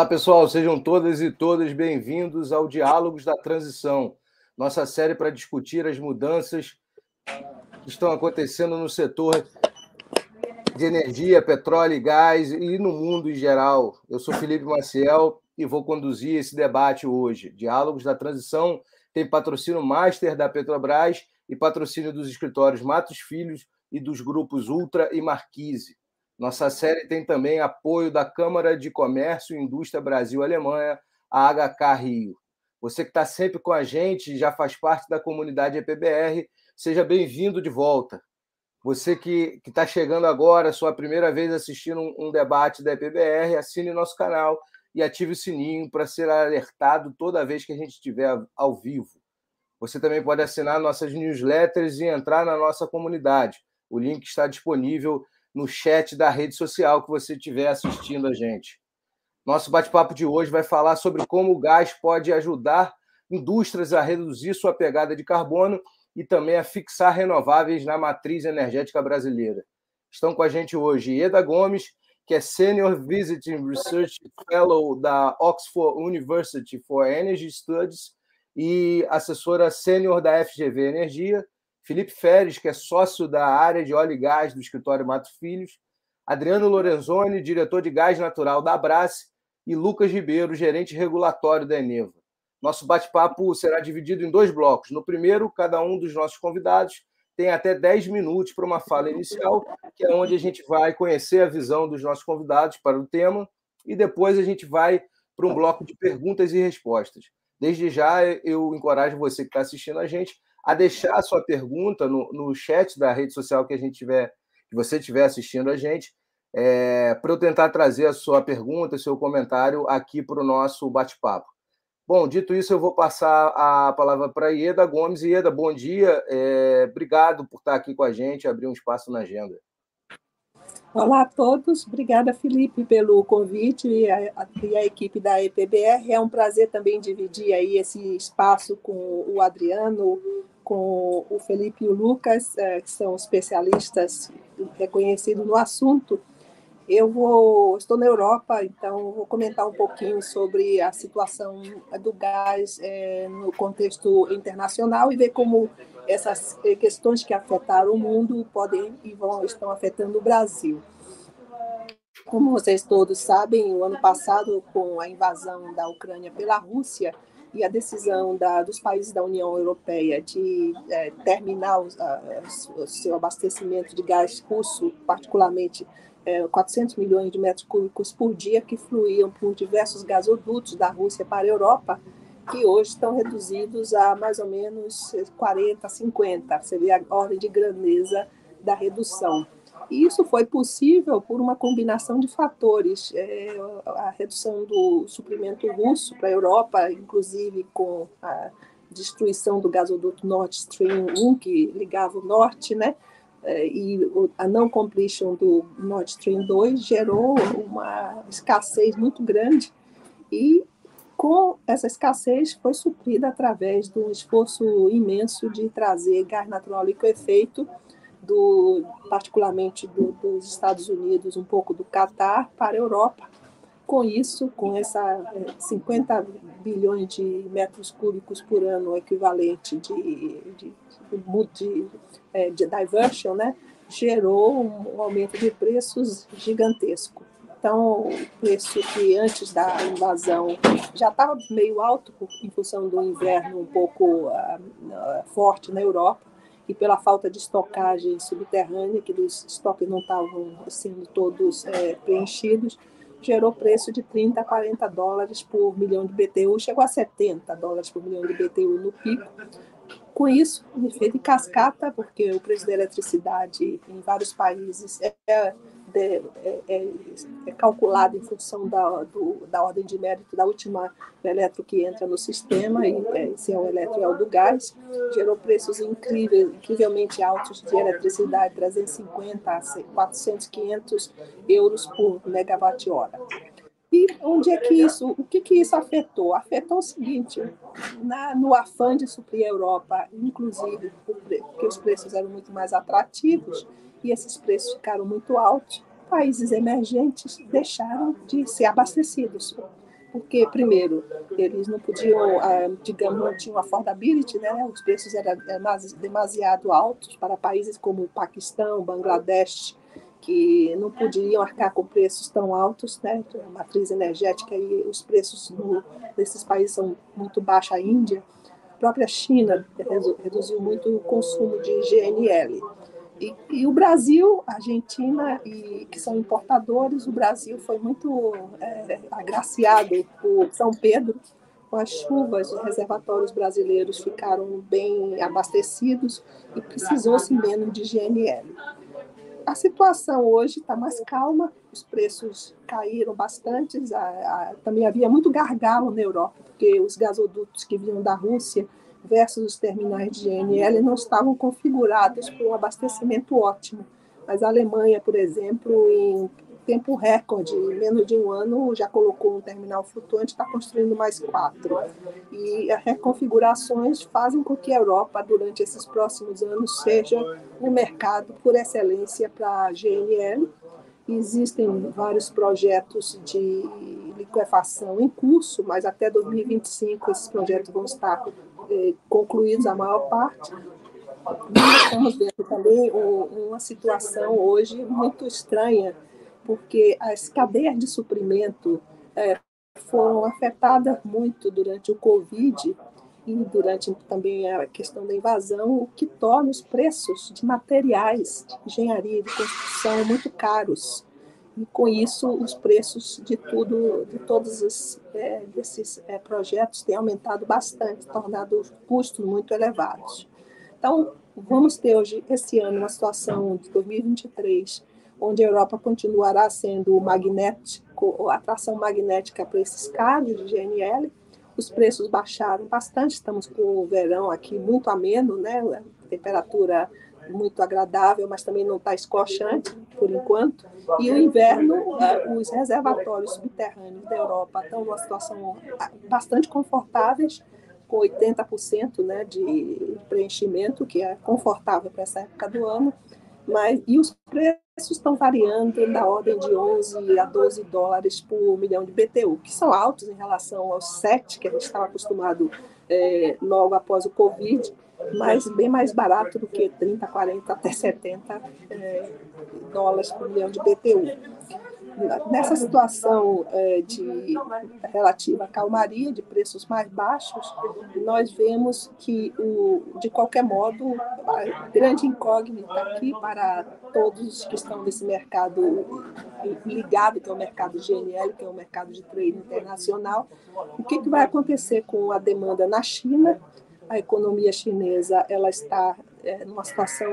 Olá, pessoal, sejam todas e todas bem-vindos ao Diálogos da Transição, nossa série para discutir as mudanças que estão acontecendo no setor de energia, petróleo e gás e no mundo em geral. Eu sou Felipe Maciel e vou conduzir esse debate hoje. Diálogos da Transição tem patrocínio Master da Petrobras e patrocínio dos escritórios Matos Filhos e dos grupos Ultra e Marquise. Nossa série tem também apoio da Câmara de Comércio e Indústria Brasil-Alemanha, a HK Rio. Você que está sempre com a gente, já faz parte da comunidade EPBR, seja bem-vindo de volta. Você que está chegando agora, sua primeira vez assistindo um, um debate da EPBR, assine nosso canal e ative o sininho para ser alertado toda vez que a gente estiver ao vivo. Você também pode assinar nossas newsletters e entrar na nossa comunidade. O link está disponível no chat da rede social que você estiver assistindo a gente. Nosso bate-papo de hoje vai falar sobre como o gás pode ajudar indústrias a reduzir sua pegada de carbono e também a fixar renováveis na matriz energética brasileira. Estão com a gente hoje Eda Gomes, que é Senior Visiting Research Fellow da Oxford University for Energy Studies e assessora sênior da FGV Energia, Felipe Feres, que é sócio da área de óleo e gás do escritório Mato Filhos, Adriano Lorenzoni, diretor de gás natural da Abrace, e Lucas Ribeiro, gerente regulatório da Eneva. Nosso bate-papo será dividido em dois blocos. No primeiro, cada um dos nossos convidados tem até 10 minutos para uma fala inicial, que é onde a gente vai conhecer a visão dos nossos convidados para o tema, e depois a gente vai para um bloco de perguntas e respostas. Desde já, eu encorajo você que está assistindo a gente a deixar a sua pergunta no, no chat da rede social que a gente tiver, que você estiver assistindo a gente, é, para eu tentar trazer a sua pergunta, seu comentário aqui para o nosso bate-papo. Bom, dito isso, eu vou passar a palavra para Ieda Gomes. Ieda, bom dia. É, obrigado por estar aqui com a gente, abrir um espaço na agenda. Olá a todos, obrigada Felipe pelo convite e a, e a, equipe da EPBR. É um prazer também dividir aí esse espaço com o Adriano, com o Felipe e o Lucas, é, que são especialistas reconhecidos no assunto. Eu vou, estou na Europa, então vou comentar um pouquinho sobre a situação do gás é, no contexto internacional e ver como essas questões que afetaram o mundo podem e vão estão afetando o Brasil. Como vocês todos sabem, o ano passado, com a invasão da Ucrânia pela Rússia, e a decisão da, dos países da União Europeia de é, terminar o, a, o, seu abastecimento de gás russo, particularmente é, 400 milhões de metros cúbicos por dia que fluíam por diversos gasodutos da Rússia para a Europa, que hoje estão reduzidos a mais ou menos 40, 50. Você vê a ordem de grandeza da redução. E isso foi possível por uma combinação de fatores. É, a redução do suprimento russo para a Europa, inclusive com a destruição do gasoduto Nord Stream 1, que ligava o norte, né? É, e a não completion do Nord Stream 2 gerou uma escassez muito grande e com essa escassez foi suprida através de um esforço imenso de trazer gás natural liquefeito do, particularmente do, dos Estados Unidos, um pouco do Catar, para a Europa. Com isso, com essa 50 é, bilhões de metros cúbicos por ano, equivalente de, de, de, é, de diversion, né, gerou um aumento de preços gigantesco. Então, o preço que antes da invasão já estava meio alto em função do inverno um pouco uh, forte na Europa, e pela falta de estocagem subterrânea, que os estoques não estavam sendo todos é, preenchidos, gerou preço de 30 a 40 dólares por milhão de BTU, chegou a 70 dólares por milhão de BTU no pico. Com isso, efeito de cascata, porque o preço da eletricidade em vários países é de, é, é, é, calculado em função da, do, da ordem de mérito da última eletro que entra no sistema, e é, se é o eletro é o do gás, gerou preços incríveis, incrivelmente altos de eletricidade, 350 a 400, 500 euros por megawatt-hora. E onde é que isso, o que, que isso afetou? Afetou o seguinte, na, no afã de suprir a Europa, inclusive porque os preços eram muito mais atrativos, e esses preços ficaram muito altos, países emergentes deixaram de ser abastecidos. porque, primeiro, eles não podiam, ah, digamos, não tinham affordability, né? os preços eram demasiado altos para países como o Paquistão, Bangladesh, que não podiam arcar com preços tão altos, né? A matriz energética e os preços no, desses países são muito baixos, a Índia, a própria China reduziu muito o consumo de GNL. E, e, o Brasil, a Argentina, e, que são importadores, o Brasil foi muito é, agraciado por São Pedro, com as chuvas, os reservatórios brasileiros ficaram bem abastecidos e precisou-se menos de GNL. A situação hoje está mais calma, os preços caíram bastante, a, a, também havia muito gargalo na Europa, porque os gasodutos que vinham da Rússia versus os terminais de GNL não estavam configurados para um abastecimento ótimo. Mas a Alemanha, por exemplo, em tempo recorde, em menos de um ano, já colocou um terminal flutuante, está construindo mais quatro. E as reconfigurações fazem com que a Europa, durante esses próximos anos, seja um mercado por excelência para a GNL. Existem vários projetos de liquefação em curso, mas até 2025 esses projetos vão estar eh, concluídos a maior parte. Estamos vendo também uma situação hoje muito estranha porque as cadeias de suprimento é, foram afetadas muito durante o Covid e durante também a questão da invasão, o que torna os preços de materiais de engenharia de construção muito caros. E com isso, os preços de tudo, de todos os, é, desses é, projetos têm aumentado bastante, tornado os custos muito elevados. Então, vamos ter hoje, esse ano, uma situação de 2023 onde a Europa continuará sendo magnético, atração magnética para esses carros de GNL. Os preços baixaram bastante, estamos com o verão aqui muito ameno, né? temperatura muito agradável, mas também não está escorchante por enquanto. E o inverno, eh, os reservatórios subterrâneos da Europa estão numa situação ah, bastante confortáveis, com 80% né, de preenchimento, que é confortável para essa época do ano. Mas, e os preços estão variando da ordem de 11 a 12 dólares por milhão de BTU, que são altos em relação aos 7 que a gente estava acostumado é, logo após o Covid, mas bem mais barato do que 30, 40, até 70 é, dólares por milhão de BTU nessa situação é, de relativa calmaria, de preços mais baixos, nós vemos que, o, de qualquer modo, a grande incógnita aqui para todos que estão nesse mercado ligado, que é o mercado GNL, que é o mercado de trade internacional, o que, que vai acontecer com a demanda na China, a economia chinesa ela está é, numa situação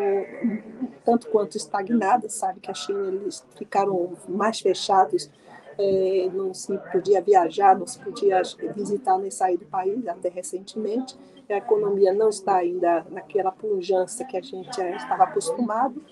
tanto quanto estagnada, sabe que a China eles ficaram mais fechados, é, não se podia viajar, não se podia visitar nem sair do país até recentemente. A economia não está ainda naquela pujança que a gente estava acostumado.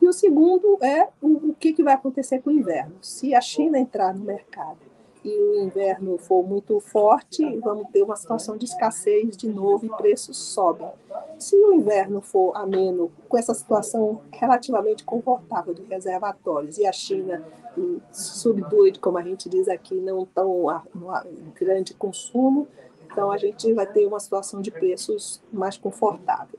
E o segundo é o, o que, que vai acontecer com o inverno. Se a China entrar no mercado e o inverno for muito forte, vamos ter uma situação de escassez de novo e preços sobem. Se o inverno for ameno, com essa situação relativamente confortável de reservatórios e a China subduída, como a gente diz aqui, não tão grande consumo, então a gente vai ter uma situação de preços mais confortável.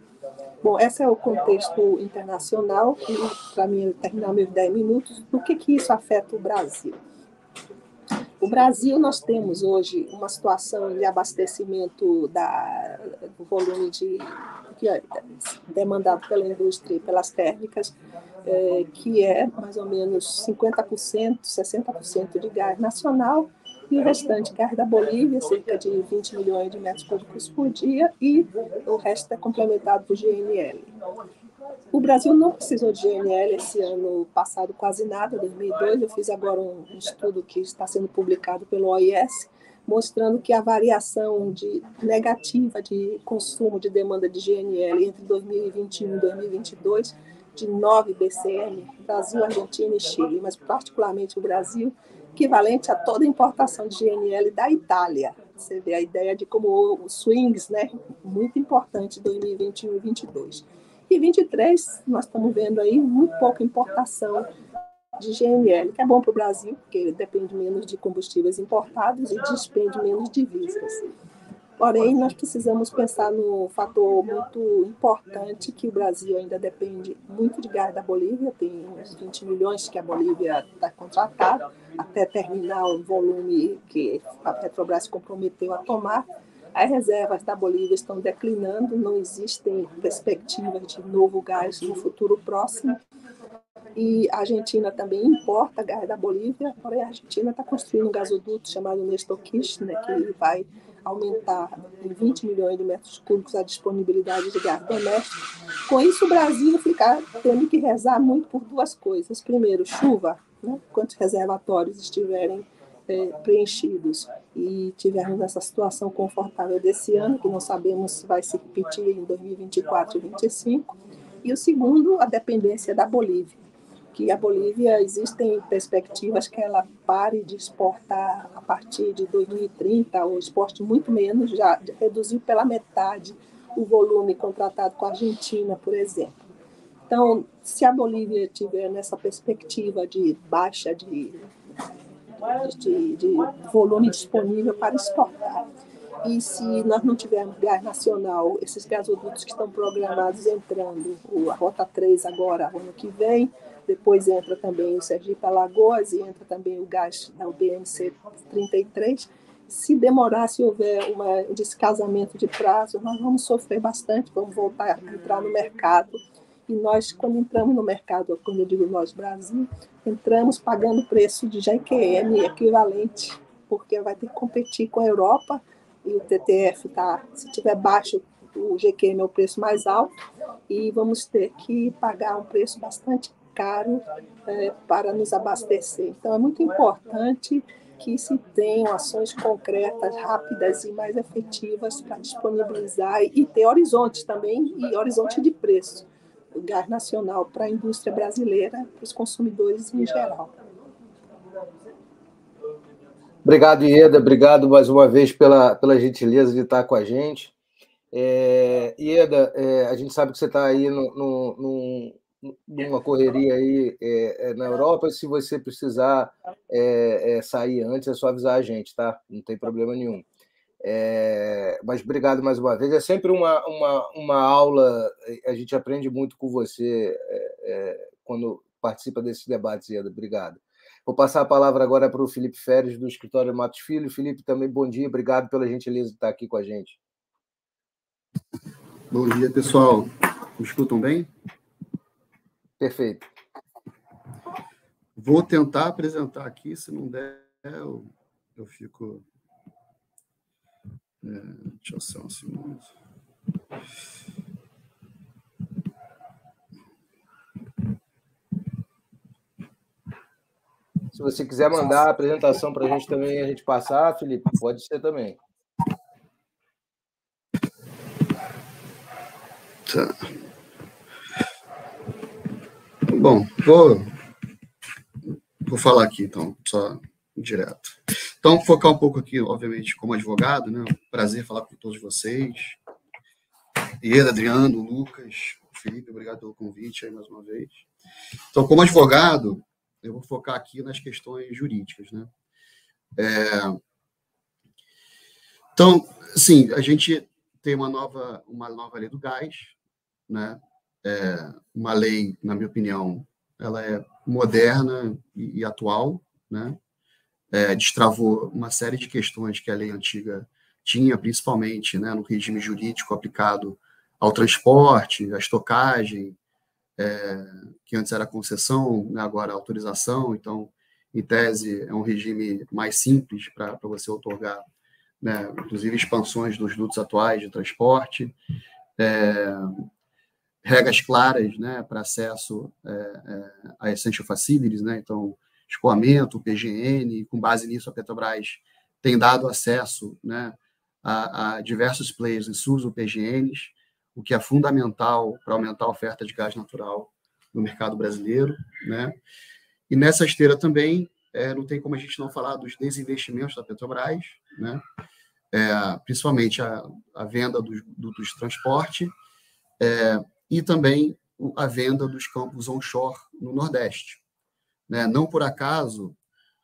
Bom, esse é o contexto internacional e, para mim, terminar meus 10 minutos, do que, que isso afeta o Brasil. O Brasil, nós temos hoje uma situação de abastecimento da, do volume de, que é demandado pela indústria e pelas térmicas, é, que é mais ou menos 50%, 60% de gás nacional e o restante gás da Bolívia, cerca de 20 milhões de metros cúbicos por dia, e o resto é complementado por GNL. O Brasil não precisou de GNL esse ano passado, quase nada, 2002. Eu fiz agora um estudo que está sendo publicado pelo OIS, mostrando que a variação de negativa de consumo de demanda de GNL entre 2021 e 2022 de 9 BCM, Brasil, Argentina e Chile, mas particularmente o Brasil, equivalente a toda a importação de GNL da Itália. Você vê a ideia de como os swings, né, muito importante 2021 e 2022. E 23, nós estamos vendo aí muito pouca importação de GNL, que é bom para o Brasil, porque depende menos de combustíveis importados e despende menos divisas. Porém, nós precisamos pensar no fator muito importante que o Brasil ainda depende muito de gás da Bolívia, tem uns 20 milhões que a Bolívia está contratada, até terminar o volume que a Petrobras comprometeu a tomar. As reservas da Bolívia estão declinando, não existem perspectivas de novo gás no futuro próximo. E a Argentina também importa gás da Bolívia, porém a Argentina está construindo um gasoduto chamado Nestor Kirchner, que vai aumentar em 20 milhões de metros cúbicos a disponibilidade de gás doméstico. Com isso, o Brasil fica tendo que rezar muito por duas coisas. Primeiro, chuva, né? quantos reservatórios estiverem é, preenchidos e tivermos essa situação confortável desse ano, que não sabemos se vai se repetir em 2024 e 2025. E o segundo, a dependência da Bolívia que a Bolívia existem perspectivas que ela pare de exportar a partir de 2030, ou exporte muito menos, já reduziu pela metade o volume contratado com a Argentina, por exemplo. Então, se a Bolívia tiver nessa perspectiva de baixa de, de, de volume disponível para exportar, e se nós não tivermos gás nacional, esses gasodutos que estão programados entrando, a Rota 3 agora, ano que vem, depois entra também o Sergipe Alagoas e entra também o gás da UBMC 33. Se demorar, se houver um descasamento de prazo, nós vamos sofrer bastante, vamos voltar a entrar no mercado. E nós, quando entramos no mercado, quando eu digo nós, Brasil, entramos pagando preço de GQM equivalente, porque vai ter que competir com a Europa e o TTF está, se tiver baixo, o GQM é o preço mais alto, e vamos ter que pagar um preço bastante caro é, para nos abastecer. Então, é muito importante que se tenham ações concretas, rápidas e mais efetivas para disponibilizar e ter horizontes também e horizonte de preço do gás nacional para a indústria brasileira, para os consumidores em geral. Obrigado, Ieda. Obrigado mais uma vez pela, pela gentileza de estar com a gente. É, Ieda, é, a gente sabe que você está aí no, numa correria aí é, é, na Europa, se você precisar é, é, sair antes, é só avisar a gente, tá? Não tem problema nenhum. É, mas obrigado mais uma vez. É sempre uma, uma, uma aula, a gente aprende muito com você é, quando participa desses debates, Ieda. Obrigado. Vou passar a palavra agora para o Felipe Férez, do escritório Matos Filho. Felipe, também bom dia, obrigado pela gentileza de estar aqui com a gente. Bom dia, pessoal. Me escutam bem? Perfeito. Vou tentar apresentar aqui, se não der, eu, eu fico. É, deixa eu só um segundo. Se você quiser mandar a apresentação para a gente também, a gente passar, Felipe, pode ser também. Tá. Bom, vou, vou falar aqui, então, só direto. Então, focar um pouco aqui, obviamente, como advogado, né? Prazer falar com todos vocês. Ieda, Adriano, Lucas, Felipe, obrigado pelo convite aí mais uma vez. Então, como advogado, eu vou focar aqui nas questões jurídicas, né? É... Então, sim, a gente tem uma nova, uma nova lei do gás, né? É uma lei, na minha opinião, ela é moderna e, e atual, né? É, destravou uma série de questões que a lei antiga tinha, principalmente né, no regime jurídico aplicado ao transporte, à estocagem, é, que antes era concessão, né, agora autorização. Então, em tese, é um regime mais simples para você otorgar, né, inclusive, expansões dos dutos atuais de transporte. É, regras claras né, para acesso é, é, a essential facilities, né, então escoamento, PGN, com base nisso a Petrobras tem dado acesso né, a, a diversos players em SUS PGNs, o que é fundamental para aumentar a oferta de gás natural no mercado brasileiro. Né? E nessa esteira também, é, não tem como a gente não falar dos desinvestimentos da Petrobras, né? É, principalmente a, a venda dos do, do transporte, é, e também a venda dos campos onshore no Nordeste. Né? Não por acaso,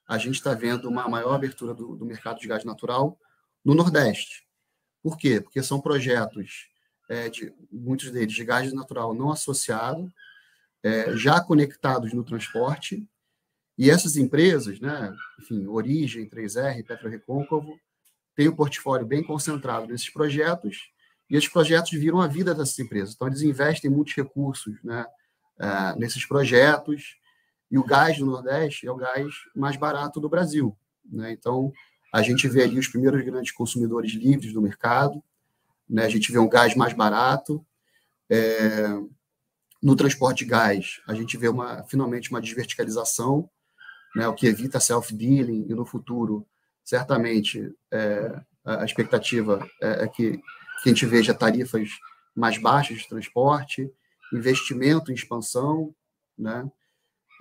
a gente está vendo uma maior abertura do, do, mercado de gás natural no Nordeste. Por quê? Porque são projetos, é, de, muitos deles, de gás natural não associado, é, já conectados no transporte, e essas empresas, né, enfim, Origem, 3R, Petro Recôncavo, têm o um portfólio bem concentrado nesses projetos, e esses projetos viram a vida dessas empresas. Então, eles investem muitos recursos né, uh, nesses projetos, e o gás do Nordeste é o gás mais barato do Brasil. Né? Então, a gente vê ali os primeiros grandes consumidores livres do mercado, né? a gente vê um gás mais barato. É... No transporte de gás, a gente vê uma, finalmente uma desverticalização, né? o que evita self-dealing, e no futuro, certamente, é, a expectativa é, é que, que a gente veja tarifas mais baixas de transporte, investimento em expansão, né?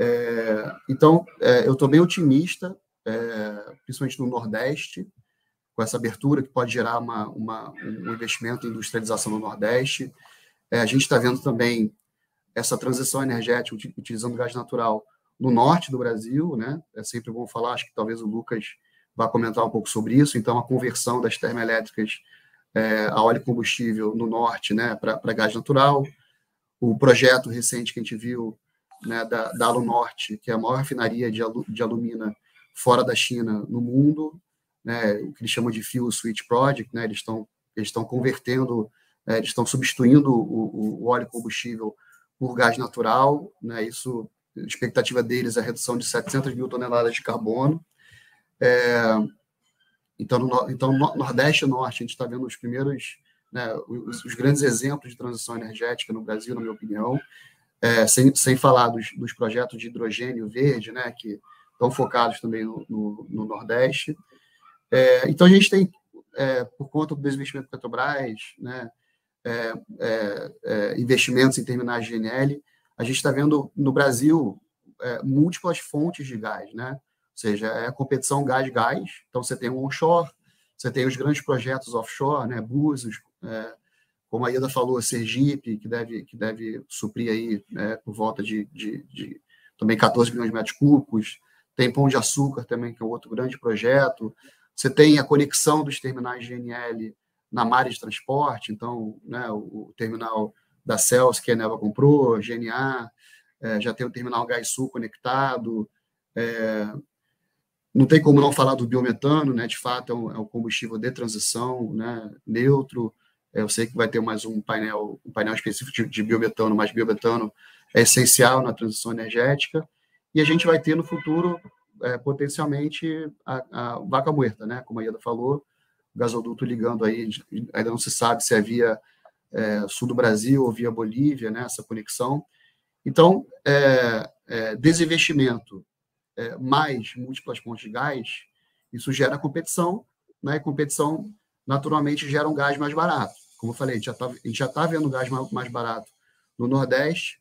É, então, é, eu estou bem otimista, é, principalmente no Nordeste, com essa abertura que pode gerar uma, uma um investimento em industrialização no Nordeste. É, a gente está vendo também essa transição energética utilizando gás natural no norte do Brasil, né? É sempre bom falar, acho que talvez o Lucas vá comentar um pouco sobre isso. Então, a conversão das termoelétricas é, a óleo combustível no norte, né, para gás natural o projeto recente que a gente viu né, da, da Alunorte, que é a maior refinaria de, alu, de alumina fora da China no mundo, né, o que eles chamam de Fuel Switch Project, né, eles estão eles estão convertendo, né, eles estão substituindo o, o, óleo combustível por gás natural, né, isso, a expectativa deles é a redução de 700 mil toneladas de carbono. É, então, no, então, no Nordeste e Norte, a gente está vendo os primeiros né, os, os, grandes exemplos de transição energética no Brasil, na minha opinião, é, sem, sem falar dos, dos, projetos de hidrogênio verde, né, que estão focados também no, no, no Nordeste. É, então, a gente tem, é, por conta do desinvestimento da Petrobras, né, é, é, é, investimentos em terminais de GNL, a gente está vendo no Brasil múltiplas fontes de gás, né? Ou seja, é a competição gás-gás. Então, você tem o onshore, você tem os grandes projetos offshore, né? Búzios, é, como a Ida falou, Sergipe, que deve, que deve suprir aí né, por volta de, de, de, também 14 milhões de metros cúbicos. Tem Pão de Açúcar também, que é outro grande projeto. Você tem a conexão dos terminais GNL na malha de transporte, então, né, o, o terminal da Cels, que a Neva comprou, GNA, é, já tem o terminal Gás Sul conectado. É, não tem como não falar do biometano, né? De fato, é um, é um combustível de transição, né? Neutro. Eu sei que vai ter mais um painel, um painel específico de, de biometano, mas biometano é essencial na transição energética. E a gente vai ter no futuro, é, potencialmente, a, a, vaca muerta, né? Como a Ieda falou, o gasoduto ligando aí, ainda não se sabe se é via é, sul do Brasil ou via Bolívia, né? Essa conexão. Então, é, é, desinvestimento é, mais múltiplas fontes de gás, isso gera competição, né? E competição naturalmente gera um gás mais barato. Como eu falei, a gente já está tá vendo gás mais barato no Nordeste,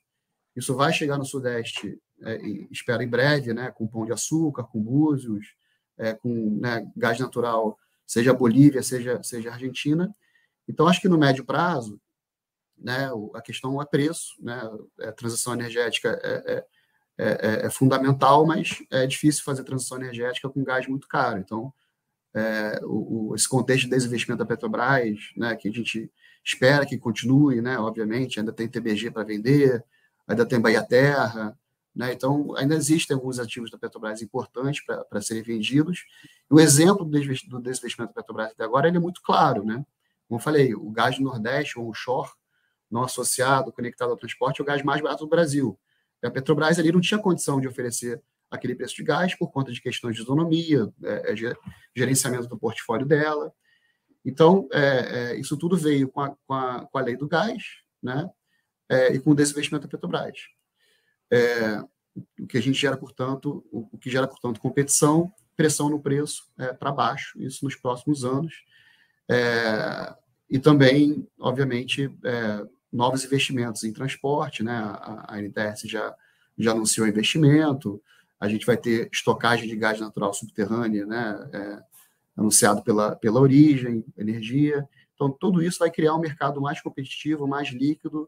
isso vai chegar no Sudeste, é, espero em breve, né, com pão de açúcar, com búzios, é, com né, gás natural, seja Bolívia, seja, seja Argentina. Então, acho que no médio prazo, né, a questão é preço, né, a é, transição energética é, é, é, é, fundamental, mas é difícil fazer transição energética com gás muito caro. Então, é, o, o, esse contexto de desinvestimento da Petrobras, né, que a gente espera que continue, né, obviamente, ainda tem TBG para vender, ainda tem Bahia Terra, né, então ainda existem alguns ativos da Petrobras importantes para serem vendidos. O exemplo do desinvestimento da Petrobras até agora é muito claro. Né? Como eu falei, o gás do Nordeste, ou o onshore, não associado, conectado ao transporte, é o gás mais barato do Brasil. A Petrobras ali não tinha condição de oferecer aquele preço de gás por conta de questões de isonomia, é, é, gerenciamento do portfólio dela. Então, é, é, isso tudo veio com a, com, a, com a lei do gás né, é, e com o desinvestimento da Petrobras. É, o que a gente gera, portanto, o, o, que gera, portanto, competição, pressão no preço para baixo, isso nos próximos anos. e também, obviamente, novos investimentos em transporte, né? A, NTS já, já anunciou investimento, a gente vai ter estocagem de gás natural subterrânea, né, é, anunciado pela, pela origem, energia. Então, tudo isso vai criar um mercado mais competitivo, mais líquido,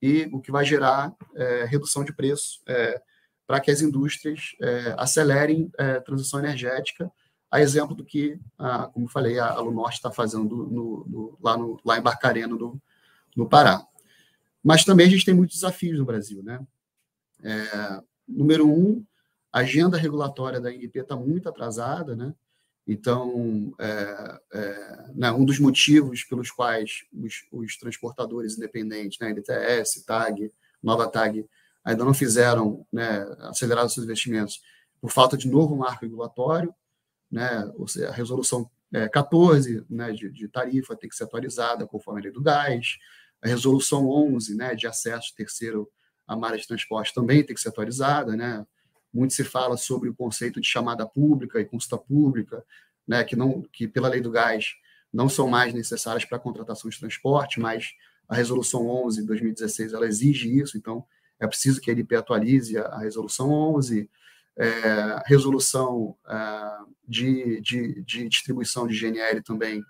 e o que vai gerar é, redução de preço é, para que as indústrias é, acelerem a é, transição energética, a exemplo do que, a, como falei, a Alunorte está fazendo no, no, lá, no, lá em Barcarena, no, no Pará. Mas também a gente tem muitos desafios no Brasil. Né? É, número um, a agenda regulatória da INP está muito atrasada, né? Então, é, é, né, um dos motivos pelos quais os, os transportadores independentes, né, LTS, TAG, Nova TAG, ainda não fizeram, né, aceleraram seus investimentos por falta de novo marco regulatório, né, ou seja, a resolução é, 14 né, de, de, tarifa tem que ser atualizada conforme a lei do gás, a resolução 11 né, de acesso terceiro à malha de transporte também tem que ser atualizada, né, muito se fala sobre o conceito de chamada pública e consulta pública, né, que, não, que pela lei do gás não são mais necessárias para a contratação de transporte, mas a resolução 11 de 2016 ela exige isso, então é preciso que a LP atualize a, a resolução 11, é, resolução é, de, de, de, distribuição de GNL também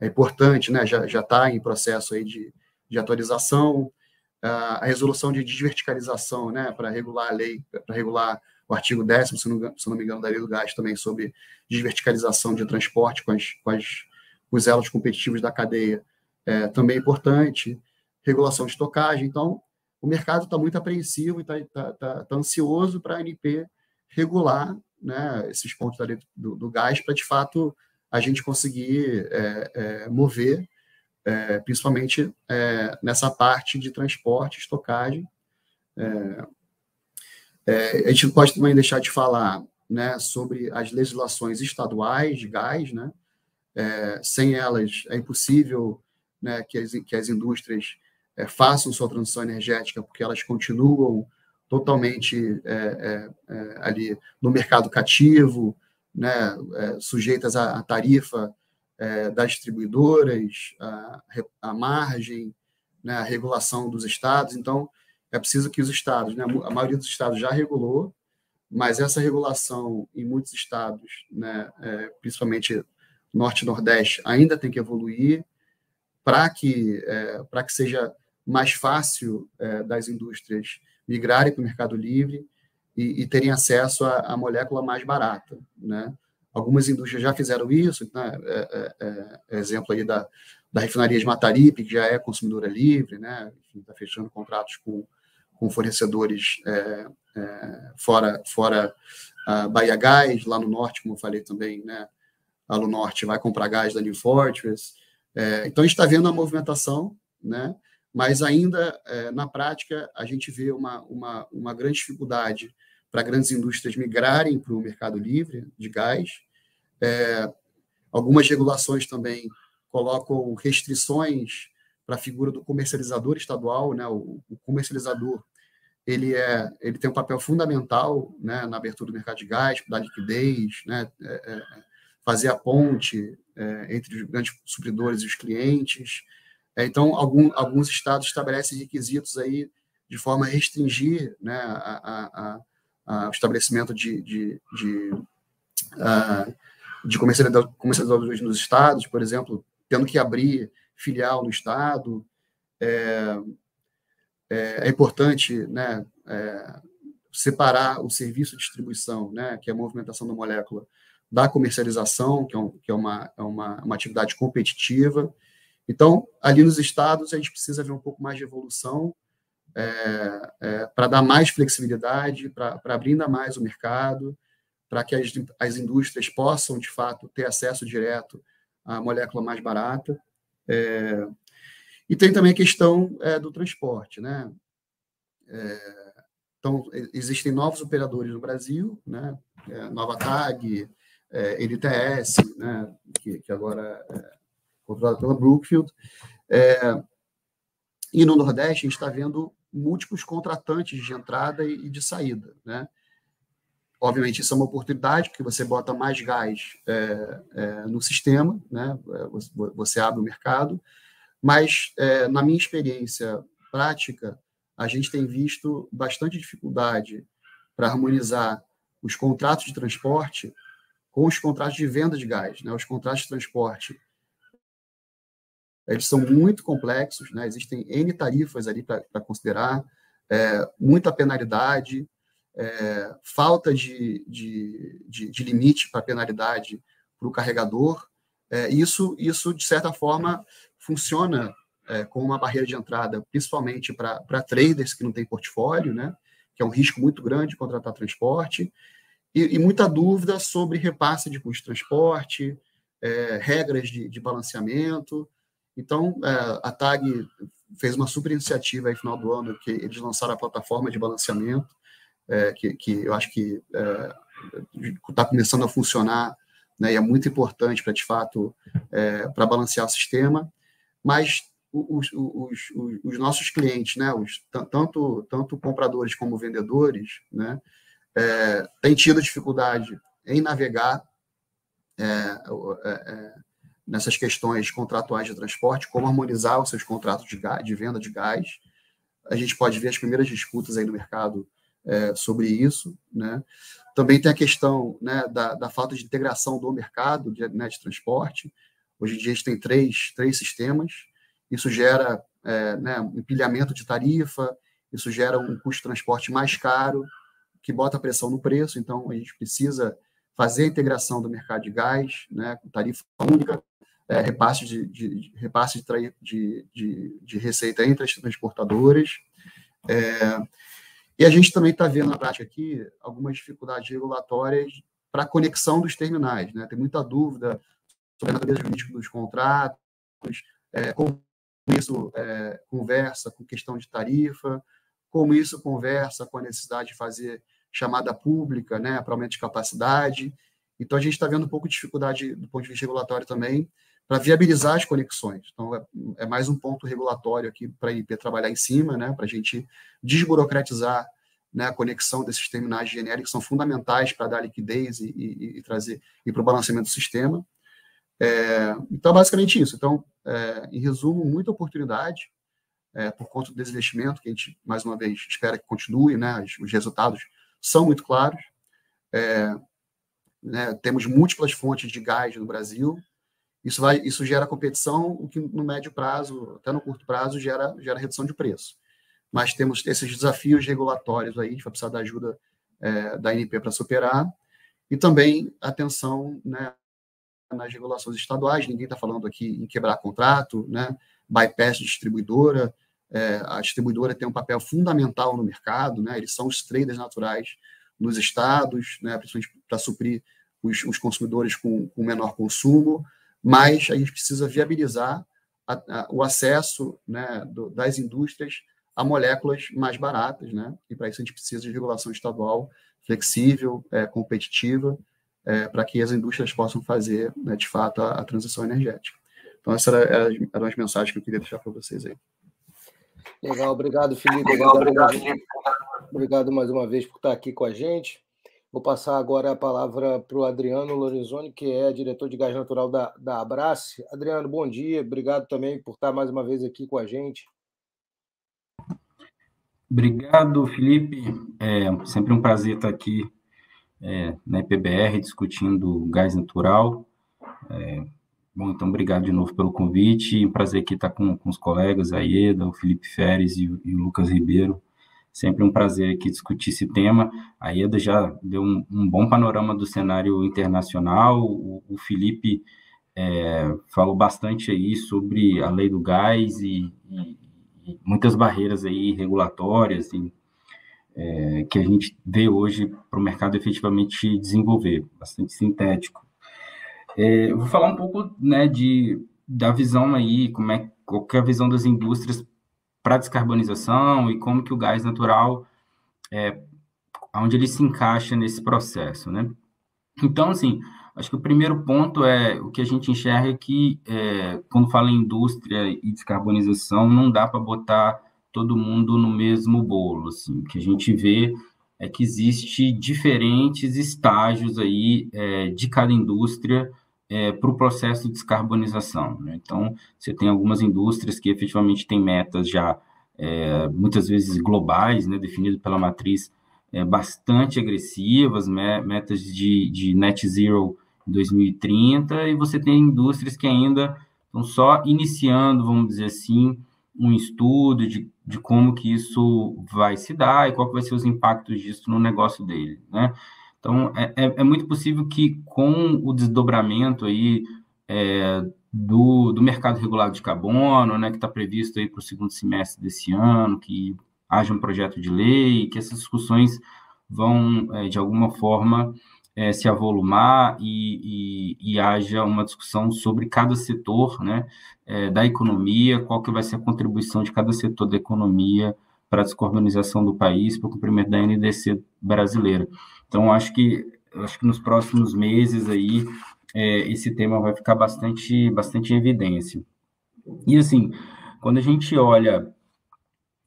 é importante, né, já está em processo aí de, de atualização, a resolução de desverticalização, né, para regular a lei, para regular o artigo 10 se não, se não me engano, da Lei do Gás também, sobre desverticalização de transporte com, as, com, as, os elos competitivos da cadeia, é, também é importante, regulação de estocagem. Então, o mercado está muito apreensivo e está tá, tá, tá ansioso para a ANP regular né, esses pontos do, do gás para, de fato, a gente conseguir é, é, mover, é, principalmente é, nessa parte de transporte, estocagem, é, é, a gente pode também deixar de falar né, sobre as legislações estaduais de gás, né? É, sem elas é impossível né, que, as, que as indústrias façam sua transição energética, porque elas continuam totalmente é, é, é ali no mercado cativo, né, sujeitas à, à tarifa das distribuidoras, à, à margem, né, à regulação dos estados. Então, é preciso que os estados, né, a maioria dos estados já regulou, mas essa regulação em muitos estados, né, é, principalmente norte e nordeste, ainda tem que evoluir para que é, que seja mais fácil é, das indústrias migrarem para o mercado livre e, e terem acesso à, à, molécula mais barata, né? Algumas indústrias já fizeram isso, né? É, é, é exemplo aí da, da refinaria de Mataripe, que já é consumidora livre, né? Está fechando contratos com com fornecedores é, é, fora, fora a Bahia Gás, lá no norte, como eu falei também, né? Lá no norte vai comprar gás da New Fortress. É, então, a gente está vendo a movimentação, né? mas ainda, é, na prática, a gente vê uma, uma, uma grande dificuldade para grandes indústrias migrarem para o mercado livre de gás. É, algumas regulações também colocam restrições para a figura do comercializador estadual, né? O, o, comercializador ele é ele tem um papel fundamental né, na abertura do mercado de gás, dar liquidez, né, é, é, fazer a ponte é, entre os grandes supridores e os clientes. É, então, algum, alguns estados estabelecem requisitos aí de forma a restringir né, a, a, o estabelecimento de, de, de, de comercializadores nos estados, por exemplo, tendo que abrir filial no Estado. É, é, é importante né, é, separar o serviço de distribuição, né, que é a movimentação da molécula, da comercialização, que é, um, que é, uma, é uma, uma atividade competitiva. Então, ali nos estados, a gente precisa ver um pouco mais de evolução é, é, para dar mais flexibilidade, para abrir ainda mais o mercado, para que as, as indústrias possam, de fato, ter acesso direto à molécula mais barata. É, e tem também a questão é, do transporte. Né? É, então, existem novos operadores no Brasil, né? É, Nova TAG, NTS, né? que, que agora é controlada pela Brookfield. E no Nordeste, a gente está vendo múltiplos contratantes de entrada e de saída. Né? Obviamente, isso é uma oportunidade, porque você bota mais gás é, é, no sistema, né? você, você abre o mercado, mas, é, na minha experiência prática, a gente tem visto bastante dificuldade para harmonizar os contratos de transporte com os contratos de venda de gás. Né? Os contratos de transporte eles são muito complexos, né? existem N tarifas ali para considerar, é, muita penalidade, é, falta de, de, de, de limite para penalidade para o carregador. É, isso, isso, de certa forma, funciona é, como uma barreira de entrada, principalmente para traders que não têm portfólio, né? que é um risco muito grande contratar transporte, e, e muita dúvida sobre repasse de custo de transporte, é, regras de, de, balanceamento. Então, é, a TAG fez uma super iniciativa aí no final do ano, que eles lançaram a plataforma de balanceamento, é, que, que, eu acho que está é, começando a funcionar, né, e é muito importante para, de fato, para balancear o sistema, mas os, os, os, os nossos clientes, né, os, tanto, tanto compradores como vendedores, né, é, têm tido dificuldade em navegar é, é, nessas questões contratuais de transporte, como harmonizar os seus contratos de, gás, de venda de gás. A gente pode ver as primeiras disputas aí no mercado é, sobre isso. Né? Também tem a questão né, da, da, falta de integração do mercado de, né, de transporte. Hoje em dia a gente tem três, três sistemas, isso gera é, né, um empilhamento de tarifa, isso gera um custo de transporte mais caro, que bota pressão no preço, então a gente precisa fazer a integração do mercado de gás, né, com tarifa única, é, repasse, de, de, repasse de, de, de, receita entre as transportadoras. É, e a gente também está vendo na prática aqui algumas dificuldades regulatórias para a conexão dos terminais. Né? Tem muita dúvida sobre a natureza jurídica dos contratos, é, como isso é, conversa com questão de tarifa, como isso conversa com a necessidade de fazer chamada pública né, para aumento de capacidade. Então, a gente está vendo um pouco de dificuldade do ponto de vista regulatório também para viabilizar as conexões. Então, é, é mais um ponto regulatório aqui para a IP trabalhar em cima, né, para a gente desburocratizar né, a conexão desses terminais GNL, que são fundamentais para dar liquidez e, e, e trazer e para o balanceamento do sistema. É, então, basicamente isso. Então, é, em resumo, muita oportunidade é, por conta do desinvestimento, que a gente, mais uma vez, espera que continue, né, os, os resultados são muito claros. É, né, temos múltiplas fontes de gás no Brasil, isso, vai, isso gera competição, o que no médio prazo, até no curto prazo, gera, gera redução de preço. Mas temos esses desafios regulatórios aí, a gente vai precisar da ajuda é, da ANP para superar, e também atenção né, nas regulações estaduais, ninguém está falando aqui em quebrar contrato, né, bypass de distribuidora, é, a distribuidora tem um papel fundamental no mercado, né, eles são os traders naturais nos estados, né, principalmente para suprir os, os consumidores com, com menor consumo, mas a gente precisa viabilizar a, a, o acesso né, do, das indústrias a moléculas mais baratas, né? E para isso a gente precisa de regulação estadual flexível, é, competitiva, é, para que as indústrias possam fazer, né, de fato, a, a, transição energética. Então, essas eram, eram as mensagens que eu queria deixar para vocês aí. Legal, obrigado, Felipe. Legal, obrigado, obrigado, obrigado mais uma vez por estar aqui com a gente. Vou passar agora a palavra para o Adriano Lorenzoni, que é diretor de gás natural da, da Abrace. Adriano, bom dia. Obrigado também por estar mais uma vez aqui com a gente. Obrigado, Felipe. É sempre um prazer estar aqui é, na EPBR discutindo gás natural. É, bom, então, obrigado de novo pelo convite. Um prazer aqui estar com, com os colegas, a Ieda, o Felipe Feres e, e o Lucas Ribeiro. Sempre um prazer aqui discutir esse tema. A Ieda já deu um, um bom panorama do cenário internacional. O, o Felipe é, falou bastante aí sobre a lei do gás e, e, muitas barreiras aí regulatórias e, é, que a gente vê hoje para o mercado efetivamente desenvolver, bastante sintético. É, vou falar um pouco né, de, da visão aí, como é, qual é a visão das indústrias para descarbonização e como que o gás natural, é, onde ele se encaixa nesse processo, né? Então, assim, acho que o primeiro ponto é o que a gente enxerga é que, é, quando fala em indústria e descarbonização, não dá para botar todo mundo no mesmo bolo, assim, o que a gente vê é que existe diferentes estágios aí é, de cada indústria é, para o processo de descarbonização. Né? Então, você tem algumas indústrias que efetivamente têm metas já é, muitas vezes globais, né, definidas pela matriz é, bastante agressivas, metas de, de net zero em 2030, e você tem indústrias que ainda estão só iniciando, vamos dizer assim, um estudo de de como que isso vai se dar e qual que vai ser os impactos disso no negócio dele, né? Então, é, é, é muito possível que com o desdobramento aí é, do, do mercado regulado de carbono, né, que está previsto aí para o segundo semestre desse ano, que haja um projeto de lei, que essas discussões vão, é, de alguma forma, é, se avolumar e, e, e, haja uma discussão sobre cada setor né, é, da economia, qual que vai ser a contribuição de cada setor da economia para a descarbonização do país, para o cumprimento da NDC brasileira. Então, acho que acho que nos próximos meses aí é, esse tema vai ficar bastante, bastante em evidência. E assim, quando a gente olha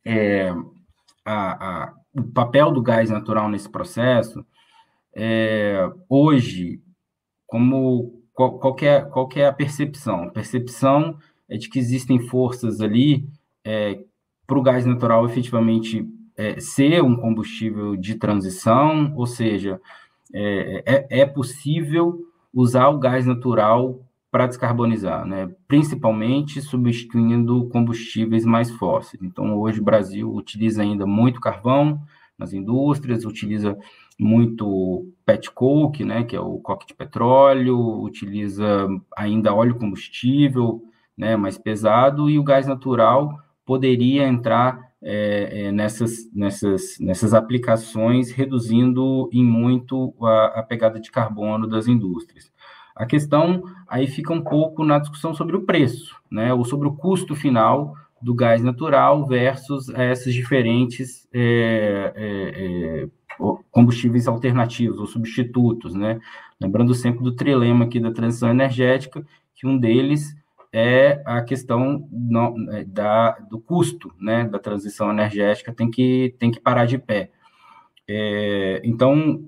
é, a, a, o papel do gás natural nesse processo, é, hoje, como qual, qual, é, qual é a percepção? A percepção é de que existem forças ali é, para o gás natural efetivamente é, ser um combustível de transição, ou seja, é, é, é possível usar o gás natural para descarbonizar, né? principalmente substituindo combustíveis mais fósseis. Então, hoje o Brasil utiliza ainda muito carvão nas indústrias, utiliza muito pet coke, né, que é o coque de petróleo, utiliza ainda óleo combustível, né, mais pesado, e o gás natural poderia entrar é, é, nessas, nessas, nessas aplicações, reduzindo em muito a, a pegada de carbono das indústrias. A questão aí fica um pouco na discussão sobre o preço, né, ou sobre o custo final do gás natural versus essas diferentes é, é, é combustíveis alternativos ou substitutos, né? Lembrando sempre do trilema aqui da transição energética, que um deles é a questão é, da, do custo, né, da transição energética, tem que, tem que parar de pé. É, então,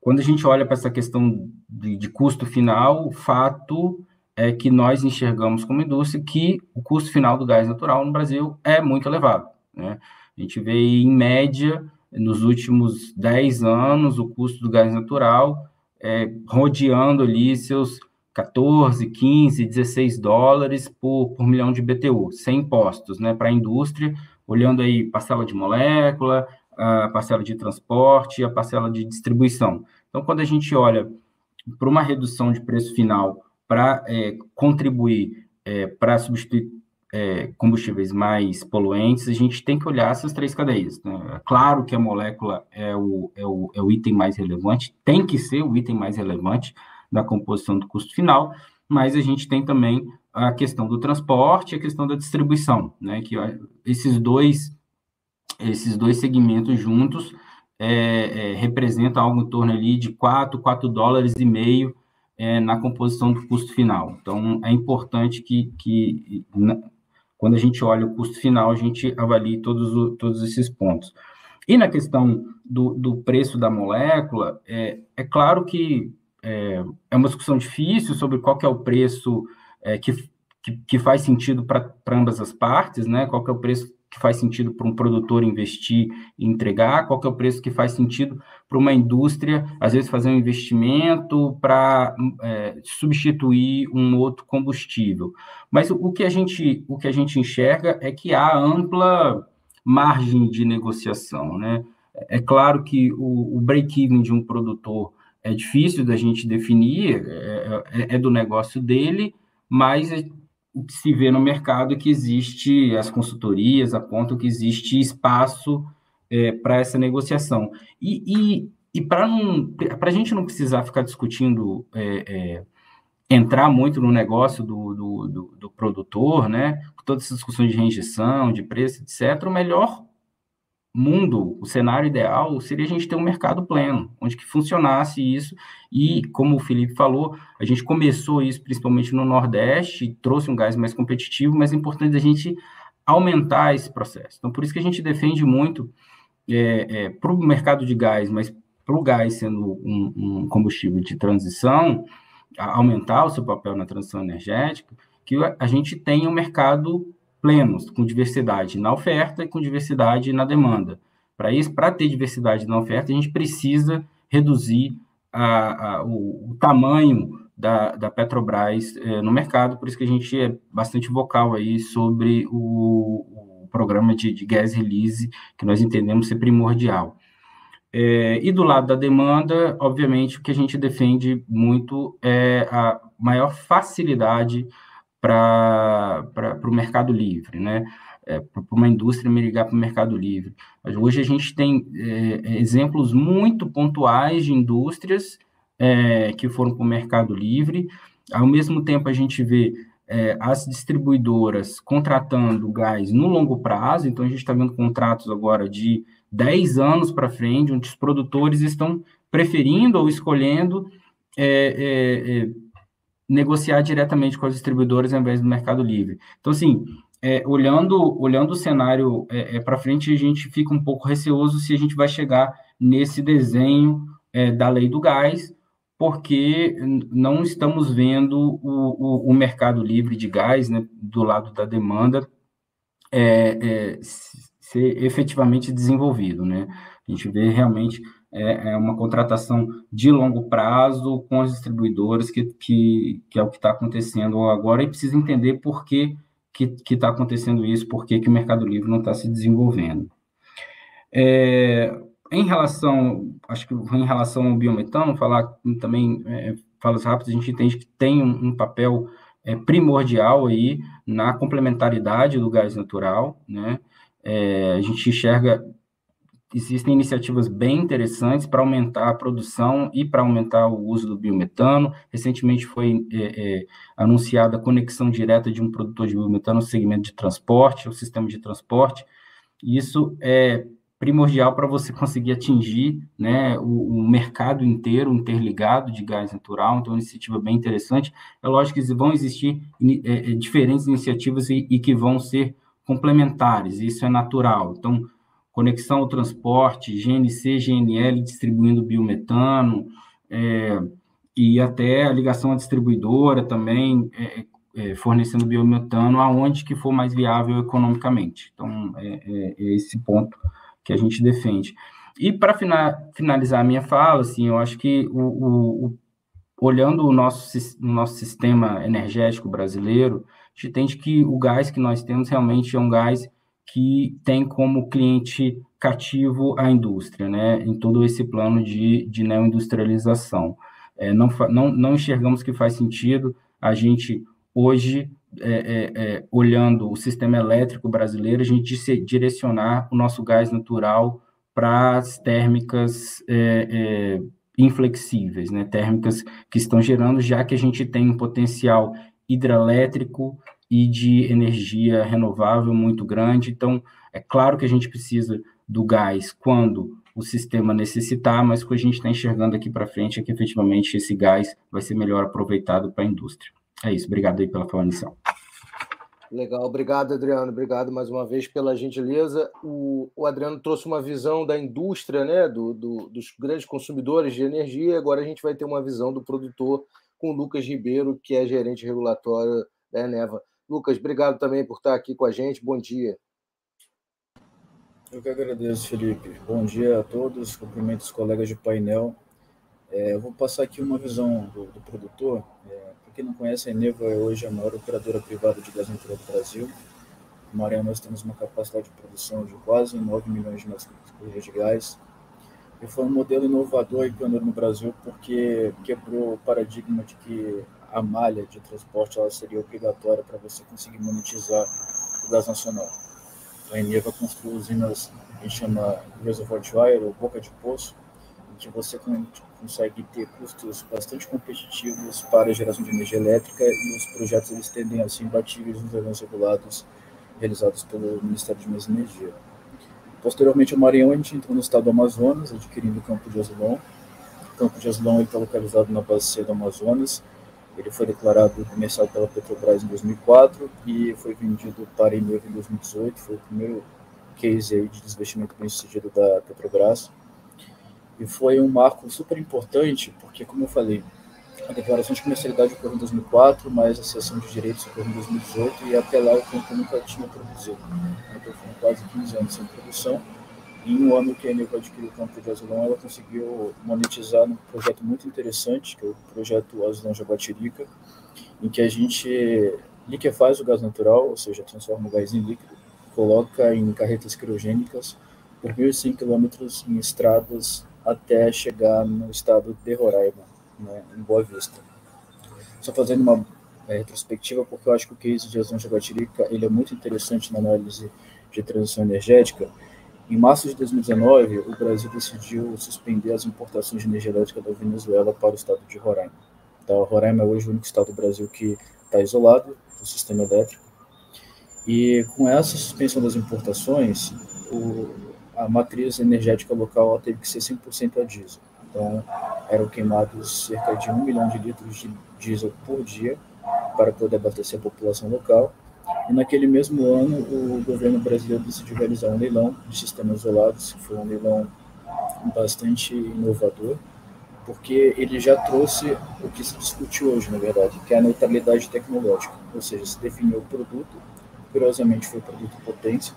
quando a gente olha para essa questão de, de custo final, o fato é que nós enxergamos como indústria que o custo final do gás natural no Brasil é muito elevado. Né? A gente vê, em média, nos últimos 10 anos, o custo do gás natural é, rodeando ali seus 14, 15, 16 dólares por, por milhão de BTU, sem impostos, né, para a indústria, olhando aí parcela de molécula, a parcela de transporte e a parcela de distribuição. Então, quando a gente olha para uma redução de preço final para é, contribuir é, para substituir é, combustíveis mais poluentes, a gente tem que olhar essas três cadeias. Né? É claro que a molécula é o, é, o, é o item mais relevante, tem que ser o item mais relevante da composição do custo final, mas a gente tem também a questão do transporte e a questão da distribuição, né? que esses dois, esses dois segmentos juntos é, é, representam algo em torno ali de 4, 4 dólares e meio é, na composição do custo final. Então, é importante que, que quando a gente olha o custo final, a gente avalie todos, todos esses pontos. E na questão do, do preço da molécula, é, é claro que é, é, uma discussão difícil sobre qual é o preço é, que, que, que, faz sentido para ambas as partes, né? Qual é o preço que faz sentido para um produtor investir e entregar, qual que é o preço que faz sentido para uma indústria, às vezes, fazer um investimento para é, substituir um outro combustível. Mas o, o, que a gente, o que a gente enxerga é que há ampla margem de negociação. Né? É claro que o, o break-even de um produtor é difícil da gente definir, é, é, é do negócio dele, mas que se vê no mercado é que existe, as consultorias apontam que existe espaço é, para essa negociação. E, e, e para a gente não precisar ficar discutindo, é, é, entrar muito no negócio do, do, do, do produtor, né? Todas essas discussões de reinjeção, de preço, etc., o melhor mundo, o cenário ideal seria a gente ter um mercado pleno, onde que funcionasse isso, e como o Felipe falou, a gente começou isso principalmente no Nordeste, trouxe um gás mais competitivo, mas é importante a gente aumentar esse processo. Então, por isso que a gente defende muito é, é, para o mercado de gás, mas para o gás sendo um, um combustível de transição, aumentar o seu papel na transição energética, que a gente tenha um mercado plenos, com diversidade na oferta e com diversidade na demanda. Para isso, para ter diversidade na oferta, a gente precisa reduzir a, a, o, o, tamanho da, da Petrobras é, no mercado, por isso que a gente é bastante vocal aí sobre o, programa de, de gas release, que nós entendemos ser primordial. É, e do lado da demanda, obviamente, o que a gente defende muito é a maior facilidade para o mercado livre, né? É, para uma indústria migrar para o mercado livre. Mas hoje a gente tem é, exemplos muito pontuais de indústrias é, que foram para o mercado livre. Ao mesmo tempo, a gente vê é, as distribuidoras contratando gás no longo prazo, então a gente está vendo contratos agora de 10 anos para frente, onde os produtores estão preferindo ou escolhendo é, é, é, negociar diretamente com as distribuidoras ao invés do Mercado Livre. Então, assim, é, olhando, olhando o cenário é, é para frente, a gente fica um pouco receoso se a gente vai chegar nesse desenho da lei do gás, porque não estamos vendo o, o, o mercado livre de gás, né, do lado da demanda, é, é, ser efetivamente desenvolvido, né? A gente vê realmente é, é uma contratação de longo prazo com as distribuidoras, que, que, que é o que está acontecendo agora, e precisa entender por que está acontecendo isso, por que, que o Mercado Livre não está se desenvolvendo. É, em relação, acho que em relação ao biometano, falar também, é, falas rápidas, a gente entende que tem um, um papel é, primordial aí na complementaridade do gás natural, né? É, a gente enxerga existem iniciativas bem interessantes para aumentar a produção e para aumentar o uso do biometano. Recentemente foi é, é, anunciada a conexão direta de um produtor de biometano no segmento de transporte, o sistema de transporte. Isso é primordial para você conseguir atingir né, o, o, mercado inteiro interligado de gás natural, então, é uma iniciativa bem interessante. É lógico que vão existir é, é, diferentes iniciativas e, e que vão ser complementares, isso é natural. Então, conexão ao transporte, GNC, GNL distribuindo biometano, é, e até a ligação à distribuidora também, é, é, fornecendo biometano aonde que for mais viável economicamente. Então, é, é, é esse ponto que a gente defende. E para finalizar a minha fala, assim, eu acho que o, o, o olhando o nosso, o nosso sistema energético brasileiro, a gente entende que o gás que nós temos realmente é um gás que tem como cliente cativo a indústria, né, em todo esse plano de, de neoindustrialização. É, não, não, não enxergamos que faz sentido a gente, hoje, é, é, é olhando o sistema elétrico brasileiro, a gente direcionar o nosso gás natural para as térmicas é, é, inflexíveis, né, térmicas que estão gerando, já que a gente tem um potencial hidrelétrico e de energia renovável muito grande. Então, é claro que a gente precisa do gás quando o sistema necessitar, mas o que a gente está enxergando aqui para frente é que efetivamente esse gás vai ser melhor aproveitado para a indústria. É isso, obrigado aí pela inicial. Legal, obrigado, Adriano. Obrigado mais uma vez pela gentileza. O, o Adriano trouxe uma visão da indústria, né, do, do, dos grandes consumidores de energia. Agora a gente vai ter uma visão do produtor com o Lucas Ribeiro, que é gerente regulatório da Eneva. Lucas, obrigado também por estar aqui com a gente. Bom dia. Eu que agradeço, Felipe. Bom dia a todos. Cumprimento os colegas de painel. É, eu vou passar aqui uma visão do, do produtor. É, para quem não conhece, a Eneva é hoje a maior operadora privada de gás natural do Brasil. No Maranhão, nós temos uma capacidade de produção de quase 9 milhões de metros cúbicos de gás. E foi um modelo inovador e pioneiro no Brasil porque quebrou o paradigma de que a malha de transporte ela seria obrigatória para você conseguir monetizar o gás nacional. A Eneva construiu usinas que chama Reservoir de ou boca de poço, em que você consegue ter custos bastante competitivos para a geração de energia elétrica e os projetos eles tendem a ser imbatíveis nos eventos regulados realizados pelo Ministério de Minas e Energia. Posteriormente, ao Maranhão, a gente entrou no estado do Amazonas, adquirindo o campo de Azulão. O campo de Azulão está localizado na C do Amazonas, ele foi declarado comercial pela Petrobras em 2004 e foi vendido para a Eneva em 2018. Foi o primeiro case aí de desinvestimento bem sucedido da Petrobras. E foi um marco super importante, porque, como eu falei, a declaração de comercialidade ocorreu em 2004, mas a cessão de direitos ocorreu em 2018 e até lá o campo nunca tinha produzido. Então foram quase 15 anos sem produção em um ano que a Eneva adquiriu o campo de Azulão, ela conseguiu monetizar num projeto muito interessante, que é o projeto Azulão Jaguatirica, em que a gente liquefaz o gás natural, ou seja, transforma o gás em líquido, coloca em carretas criogênicas por 1.100 quilômetros em estradas até chegar no estado de Roraima, né, em Boa Vista. Só fazendo uma é, retrospectiva, porque eu acho que o case de Aslan Jaguatirica ele é muito interessante na análise de transição energética. Em março de 2019, o Brasil decidiu suspender as importações de energia elétrica da Venezuela para o estado de Roraima. Então, Roraima é hoje o único estado do Brasil que está isolado do sistema elétrico. E com essa suspensão das importações, o, a matriz energética local teve que ser 100% a diesel. Então, eram queimados cerca de um milhão de litros de diesel por dia para poder abastecer a população local. E naquele mesmo ano, o governo brasileiro decidiu realizar um leilão de sistemas isolados, que foi um leilão bastante inovador, porque ele já trouxe o que se discute hoje, na verdade, que é a neutralidade tecnológica, ou seja, se definiu o produto, curiosamente foi o produto potência,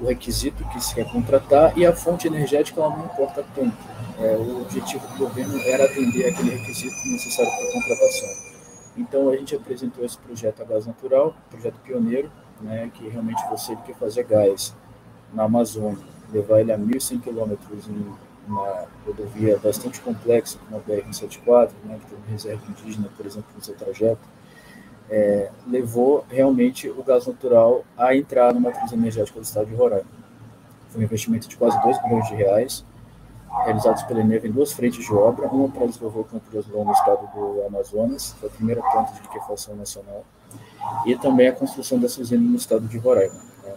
o requisito que se quer contratar e a fonte energética ela não importa tanto. É, o objetivo do governo era atender aquele requisito necessário para a contratação. Então a gente apresentou esse projeto a gás natural, projeto pioneiro, né, que realmente você quer fazer gás na Amazônia, levar ele a 1.100 quilômetros em uma rodovia bastante complexa, como a BR-174, né, que tem uma reserva indígena, por exemplo, no seu trajeto, é, levou realmente o gás natural a entrar na matriz energética do estado de Roraima. Foi um investimento de quase 2 bilhões de reais, realizados pela Eneva em duas frentes de obra, uma para desenvolver o campo no estado do Amazonas, foi a primeira planta de liquefação nacional, e também a construção dessa usina no estado de Roraima. Né?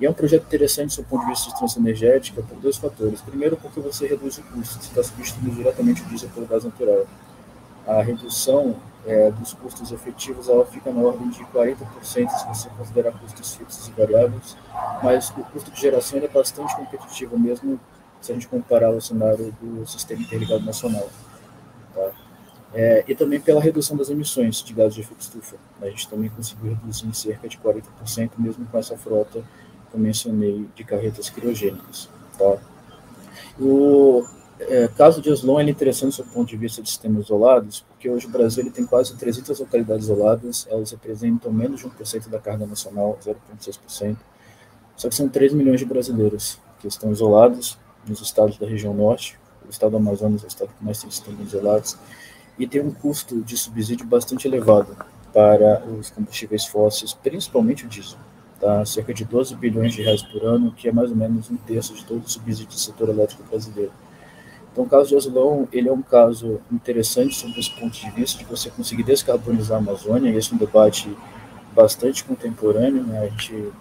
E é um projeto interessante do ponto de vista de transição energética por dois fatores. Primeiro, porque você reduz o custo, você está substituindo diretamente o diesel pelo gás natural. A redução é, dos custos efetivos ela fica na ordem de 40% se você considerar custos fixos e variáveis, mas o custo de geração é bastante competitivo mesmo se a gente comparar o cenário do Sistema Interligado Nacional. Tá? É, e também pela redução das emissões de gases de efeito estufa. A gente também conseguiu reduzir em cerca de 40%, mesmo com essa frota que eu mencionei de carretas criogênicas. Tá? O, é, caso de Oslon é interessante do ponto de vista de sistemas isolados, porque hoje o Brasil ele tem quase 300 localidades isoladas, elas representam menos de 1% da carga nacional, 0,6%, só que são 3 milhões de brasileiros que estão isolados nos estados da região norte, o estado do Amazonas é o estado que mais tem sistemas isolados, e tem um custo de subsídio bastante elevado para os combustíveis fósseis, principalmente o diesel, tá? cerca de 12 bilhões de reais por ano, que é mais ou menos um terço de todo o subsídio do setor elétrico brasileiro. Então, o caso de Azulão, ele é um caso interessante sobre esse ponto de vista de você conseguir descarbonizar a Amazônia, e esse é um debate bastante contemporâneo, né? a gente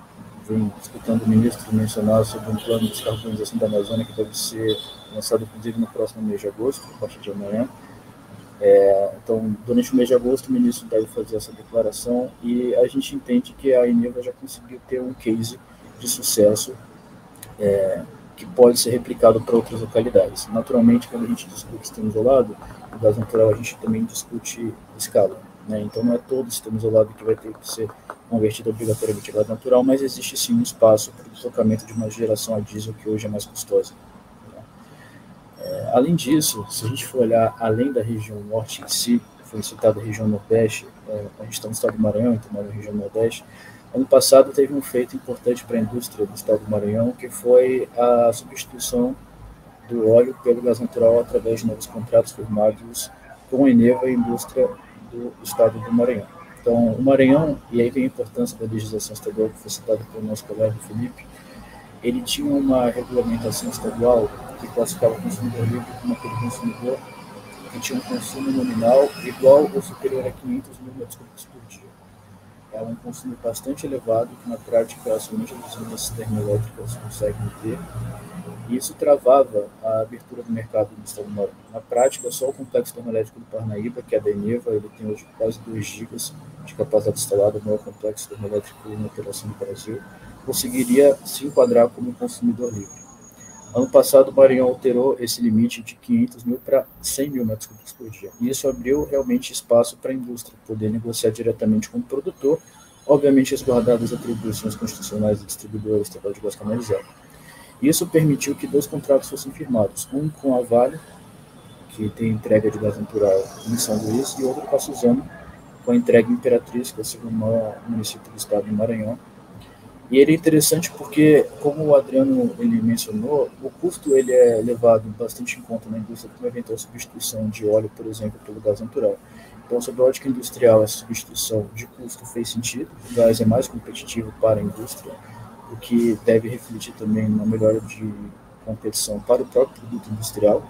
vem escutando o ministro mencionar sobre um plano de descarbonização da Amazônia que deve ser lançado, inclusive, no próximo mês de agosto, a partir de amanhã. É, então, durante o mês de agosto, o ministro deve fazer essa declaração e a gente entende que a Eneva já conseguiu ter um case de sucesso é, que pode ser replicado para outras localidades. Naturalmente, quando a gente discute sistema isolado, o gás natural a gente também discute escala. Né? Então, não é todo sistema isolado que vai ter que ser convertido obrigatoriamente a gás natural, mas existe sim um espaço para o deslocamento de uma geração a diesel que hoje é mais custosa. Né? É, além disso, se a gente for olhar além da região norte em si, foi citada a região nordeste, é, a gente está no estado do Maranhão, então na região nordeste, Ano passado teve um feito importante para a indústria do estado do Maranhão, que foi a substituição do óleo pelo gás natural através de novos contratos firmados com a Eneva e a indústria do estado do Maranhão. Então, o Maranhão, e aí vem a importância da legislação estadual que foi citada pelo nosso colega Felipe, ele tinha uma regulamentação estadual que classificava o consumidor livre como aquele consumidor que tinha um consumo nominal igual ou superior a 500 mil metros cúbicos por é um consumo bastante elevado, que na prática somente as usinas termoelétricas conseguem ter. E isso travava a abertura do mercado no estado do Maranhão. Na prática, só o complexo termoelétrico do Parnaíba, que é a Deneva, ele tem hoje quase 2 gigas de capacidade instalada, o maior complexo termoelétrico em operação no Brasil, conseguiria se enquadrar como consumidor livre. Ano passado, o Maranhão alterou esse limite de 500 mil para 100 mil metros cúbicos por dia. E isso abriu realmente espaço para a indústria poder negociar diretamente com o produtor, obviamente resguardadas as atribuições constitucionais do distribuidor estadual de gás canalizado. Isso permitiu que dois contratos fossem firmados, um com a Vale, que tem entrega de gás natural em São Luís, e outro com a Suzano, com a entrega Imperatriz, que é o segundo município do estado do Maranhão, E ele é interessante porque, como o Adriano ele mencionou, o custo ele é levado bastante em conta na indústria uma eventual substituição de óleo, por exemplo, pelo gás natural. Então, sob a ótica industrial, essa substituição de custo fez sentido. O gás é mais competitivo para a indústria, o que deve refletir também na melhora de competição para o próprio produto industrial.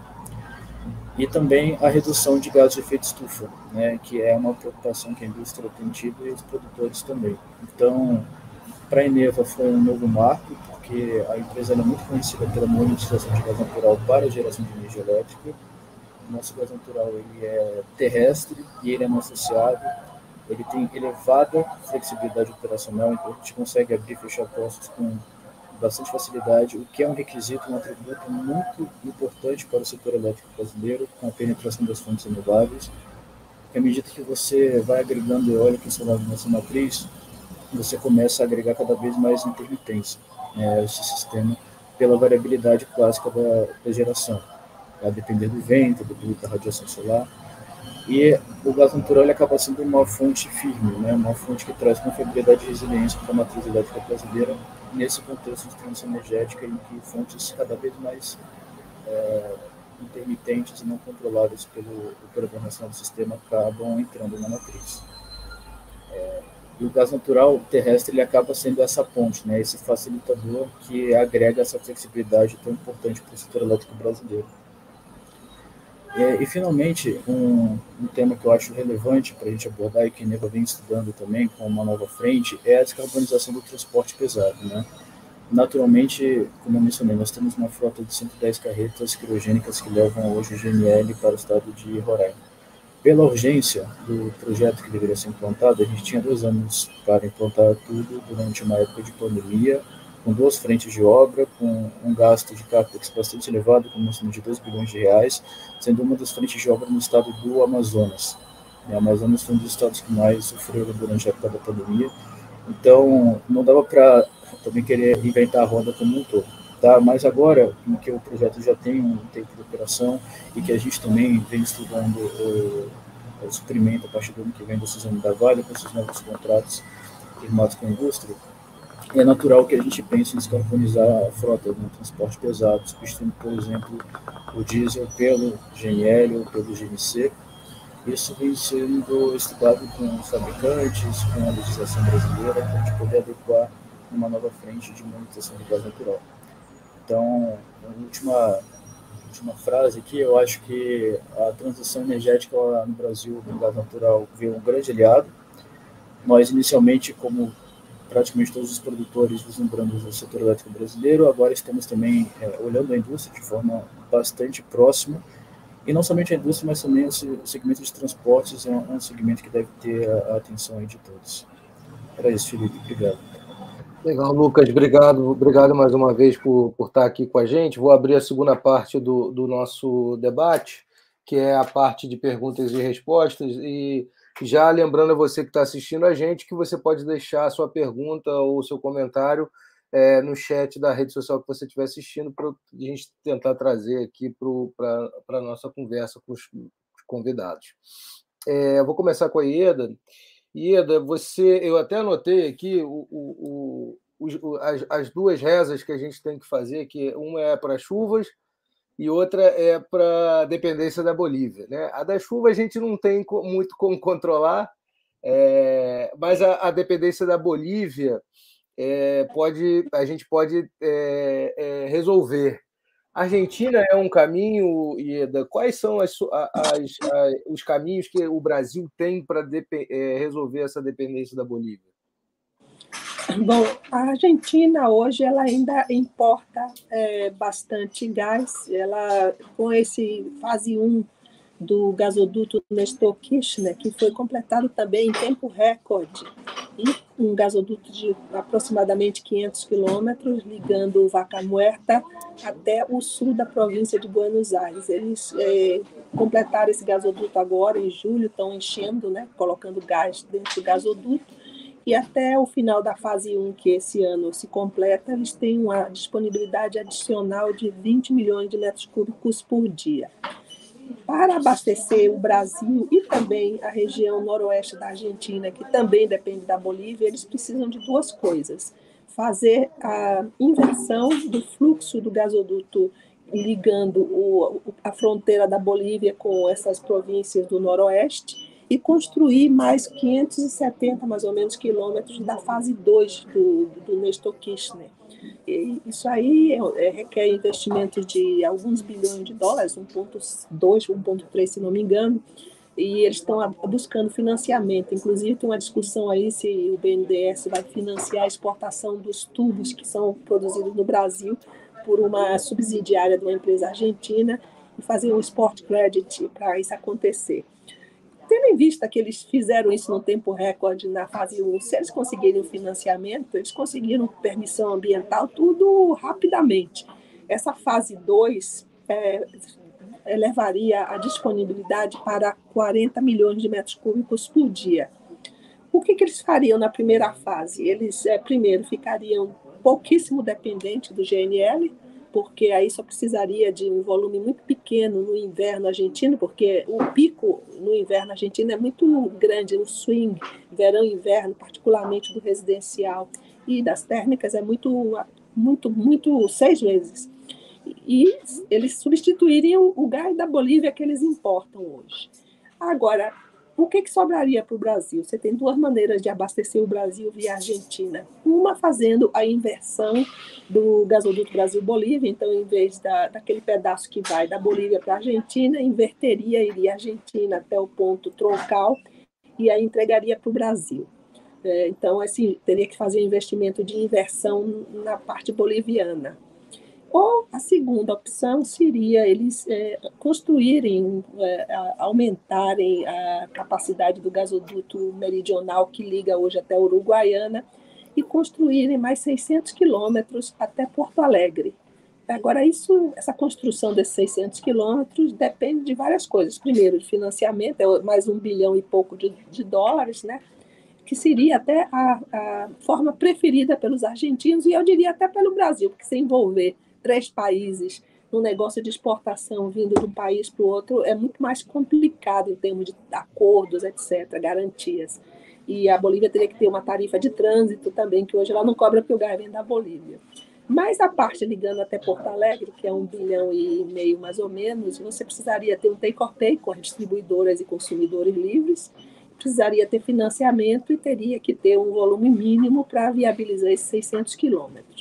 E também a redução de gases de efeito estufa, né, que é uma preocupação que a indústria tem tido e os produtores também. Então, para a Eneva foi um novo marco, porque a empresa é muito conhecida pela monetização de gás natural para a geração de energia elétrica. O nosso gás natural ele é terrestre e ele é não associado. Ele tem elevada flexibilidade operacional, então a gente consegue abrir e fechar postos com bastante facilidade, o que é um requisito, um atributo muito importante para o setor elétrico brasileiro, com a penetração das fontes renováveis. à medida que você vai agregando eólica instalado nessa matriz, você começa a agregar cada vez mais intermitência né, esse sistema pela variabilidade clássica da, da geração, a depender do vento, depender da radiação solar. E o gás natural ele acaba sendo uma fonte firme, né, uma fonte que traz confiabilidade e resiliência para a matriz elétrica brasileira nesse contexto de transição energética em que fontes cada vez mais é, intermitentes e não controláveis pelo operador nacional do sistema acabam entrando na matriz. É, e o gás natural terrestre ele acaba sendo essa ponte, né, esse facilitador que agrega essa flexibilidade tão importante para o setor elétrico brasileiro. E, e finalmente, um, um, tema que eu acho relevante para a gente abordar e que a Neva vem estudando também com uma nova frente é a descarbonização do transporte pesado. Né? Naturalmente, como eu mencionei, nós temos uma frota de 110 carretas quirogênicas que levam hoje o GNL para o estado de Roraima pela urgência do projeto que deveria ser implantado, a gente tinha dois anos para implantar tudo durante uma época de pandemia, com duas frentes de obra, com um gasto de capex bastante elevado, como de 2 bilhões de reais, sendo uma das frentes de obra no estado do Amazonas. O Amazonas foi um dos estados que mais sofreram durante a época da pandemia, então não dava para também querer inventar a roda como um todo. Tá? Mas agora, em que o projeto já tem um tempo de operação e que a gente também vem estudando o, o suprimento a partir do ano que vem Suzano da Vale, com esses novos contratos firmados com a indústria, é natural que a gente pense em descarbonizar a frota no transporte pesado, substituindo, por exemplo, o diesel pelo GNL ou pelo GNC. Isso vem sendo estudado com os fabricantes, com a legislação brasileira, para a gente poder adequar uma nova frente de monetização de gás natural. Então, última, última frase aqui, eu acho que a transição energética no Brasil, no gás natural, veio um grande aliado. Nós, inicialmente, como praticamente todos os produtores vislumbramos o setor elétrico brasileiro, agora estamos também é, olhando a indústria de forma bastante próxima, e não somente a indústria, mas também o segmento de transportes é um, segmento que deve ter a atenção de todos. Era isso, Felipe. Obrigado. Legal, Lucas, obrigado, obrigado mais uma vez por, por estar aqui com a gente. Vou abrir a segunda parte do, do nosso debate, que é a parte de perguntas e respostas. E já lembrando a você que está assistindo a gente que você pode deixar a sua pergunta ou seu comentário é, no chat da rede social que você estiver assistindo para a gente tentar trazer aqui para a nossa conversa com os, os convidados. É, vou começar com a Ieda. Ieda, você, eu até anotei aqui o, o, o, as, as, duas rezas que a gente tem que fazer, que uma é para chuvas e outra é para dependência da Bolívia. Né? A da chuva a gente não tem muito como controlar, é, mas a, a, dependência da Bolívia é, pode, a gente pode é, é resolver. Argentina é um caminho, Ieda. Quais são as, as, as, os caminhos que o Brasil tem para é, resolver essa dependência da Bolívia? Bom, a Argentina hoje ela ainda importa é, bastante gás. Ela com esse fase 1 do gasoduto Nestor Kirchner, que foi completado também em tempo recorde, um gasoduto de aproximadamente 500 quilômetros, ligando Vaca Muerta até o sul da província de Buenos Aires. Eles é, completaram esse gasoduto agora, em julho, estão enchendo, né, colocando gás dentro do gasoduto, e até o final da fase 1, que esse ano se completa, eles têm uma disponibilidade adicional de 20 milhões de metros cúbicos por dia para abastecer o Brasil e também a região noroeste da Argentina, que também depende da Bolívia, eles precisam de duas coisas: fazer a inversão do fluxo do gasoduto ligando o, a fronteira da Bolívia com essas províncias do noroeste e construir mais 570, mais ou menos, quilômetros da fase 2 do, do Nestor Kirchner. E isso aí é, é, requer investimento de alguns bilhões de dólares, 1,2, 1,3, se não me engano, e eles estão buscando financiamento. Inclusive, tem uma discussão aí se o BNDES vai financiar a exportação dos tubos que são produzidos no Brasil por uma subsidiária de uma empresa argentina e fazer um export credit para isso acontecer. Tendo em vista que eles fizeram isso no tempo recorde na fase 1, se eles conseguirem financiamento, eles conseguiram permissão ambiental, tudo rapidamente. Essa fase 2 é, elevaria a disponibilidade para 40 milhões de metros cúbicos por dia. O que, que eles fariam na primeira fase? Eles, é, primeiro, ficariam pouquíssimo dependentes do GNL, porque aí só precisaria de um volume muito pequeno no inverno argentino, porque o pico no inverno argentino é muito grande, o swing, verão e inverno, particularmente do residencial e das térmicas, é muito, muito, muito, seis vezes e eles substituiriam o gás da Bolívia que eles importam hoje. Agora, o que, que sobraria para o Brasil? Você tem duas maneiras de abastecer o Brasil via Argentina. Uma fazendo a inversão do gasoduto Brasil-Bolívia, então, em vez da, daquele pedaço que vai da Bolívia para a Argentina, inverteria, iria Argentina até o ponto troncal e aí entregaria para o Brasil. É, então, assim, teria que fazer investimento de inversão na parte boliviana. Ou a segunda opção seria eles é, construírem, é, aumentarem a capacidade do gasoduto meridional que liga hoje até Uruguaiana e construírem mais 600 quilômetros até Porto Alegre. Agora, isso, essa construção desses 600 quilômetros depende de várias coisas. Primeiro, de financiamento, é mais um bilhão e pouco de, de dólares, né? que seria até a, a, forma preferida pelos argentinos e eu diria até pelo Brasil, porque se envolver três países no negócio de exportação vindo de um país para o outro é muito mais complicado em termos de acordos, etc., garantias. E a Bolívia teria que ter uma tarifa de trânsito também, que hoje ela não cobra porque o gás vem da Bolívia. Mas a parte ligando até Porto Alegre, que é um bilhão e meio mais ou menos, você precisaria ter um take-or-pay com as distribuidoras e consumidores livres, precisaria ter financiamento e teria que ter um volume mínimo para viabilizar esses 600 quilômetros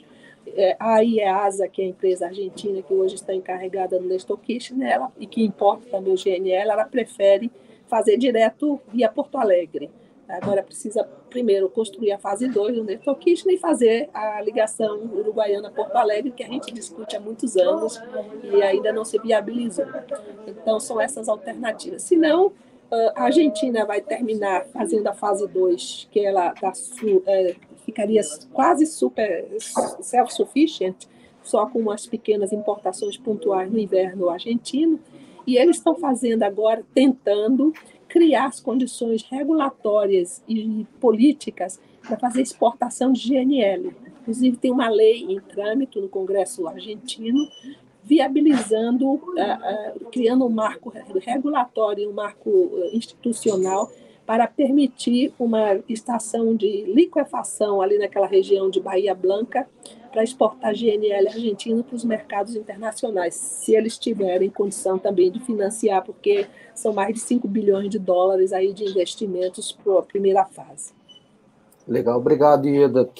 é, a IEASA, que é a empresa argentina que hoje está encarregada no Nestor Kirchner, e que importa também o GNL, ela prefere fazer direto via Porto Alegre. Agora precisa primeiro construir a fase 2 do Nestor Kirchner e fazer a ligação Uruguaiana-Porto Alegre, que a gente discute há muitos anos e ainda não se viabilizou. Então, são essas alternativas. Se não, a Argentina vai terminar fazendo a fase 2, que ela da é, ficaria quase super self-sufficient, só com umas pequenas importações pontuais no inverno argentino, e eles estão fazendo agora, tentando criar as condições regulatórias e políticas para fazer exportação de GNL. Inclusive, tem uma lei em trâmite no Congresso argentino viabilizando, uh, uh, criando um marco regulatório, um marco institucional para permitir uma estação de liquefação ali naquela região de Bahia Blanca para exportar GNL argentino para os mercados internacionais, se eles tiverem condição também de financiar, porque são mais de 5 bilhões de dólares aí de investimentos para a primeira fase. Legal, obrigado, Ieda.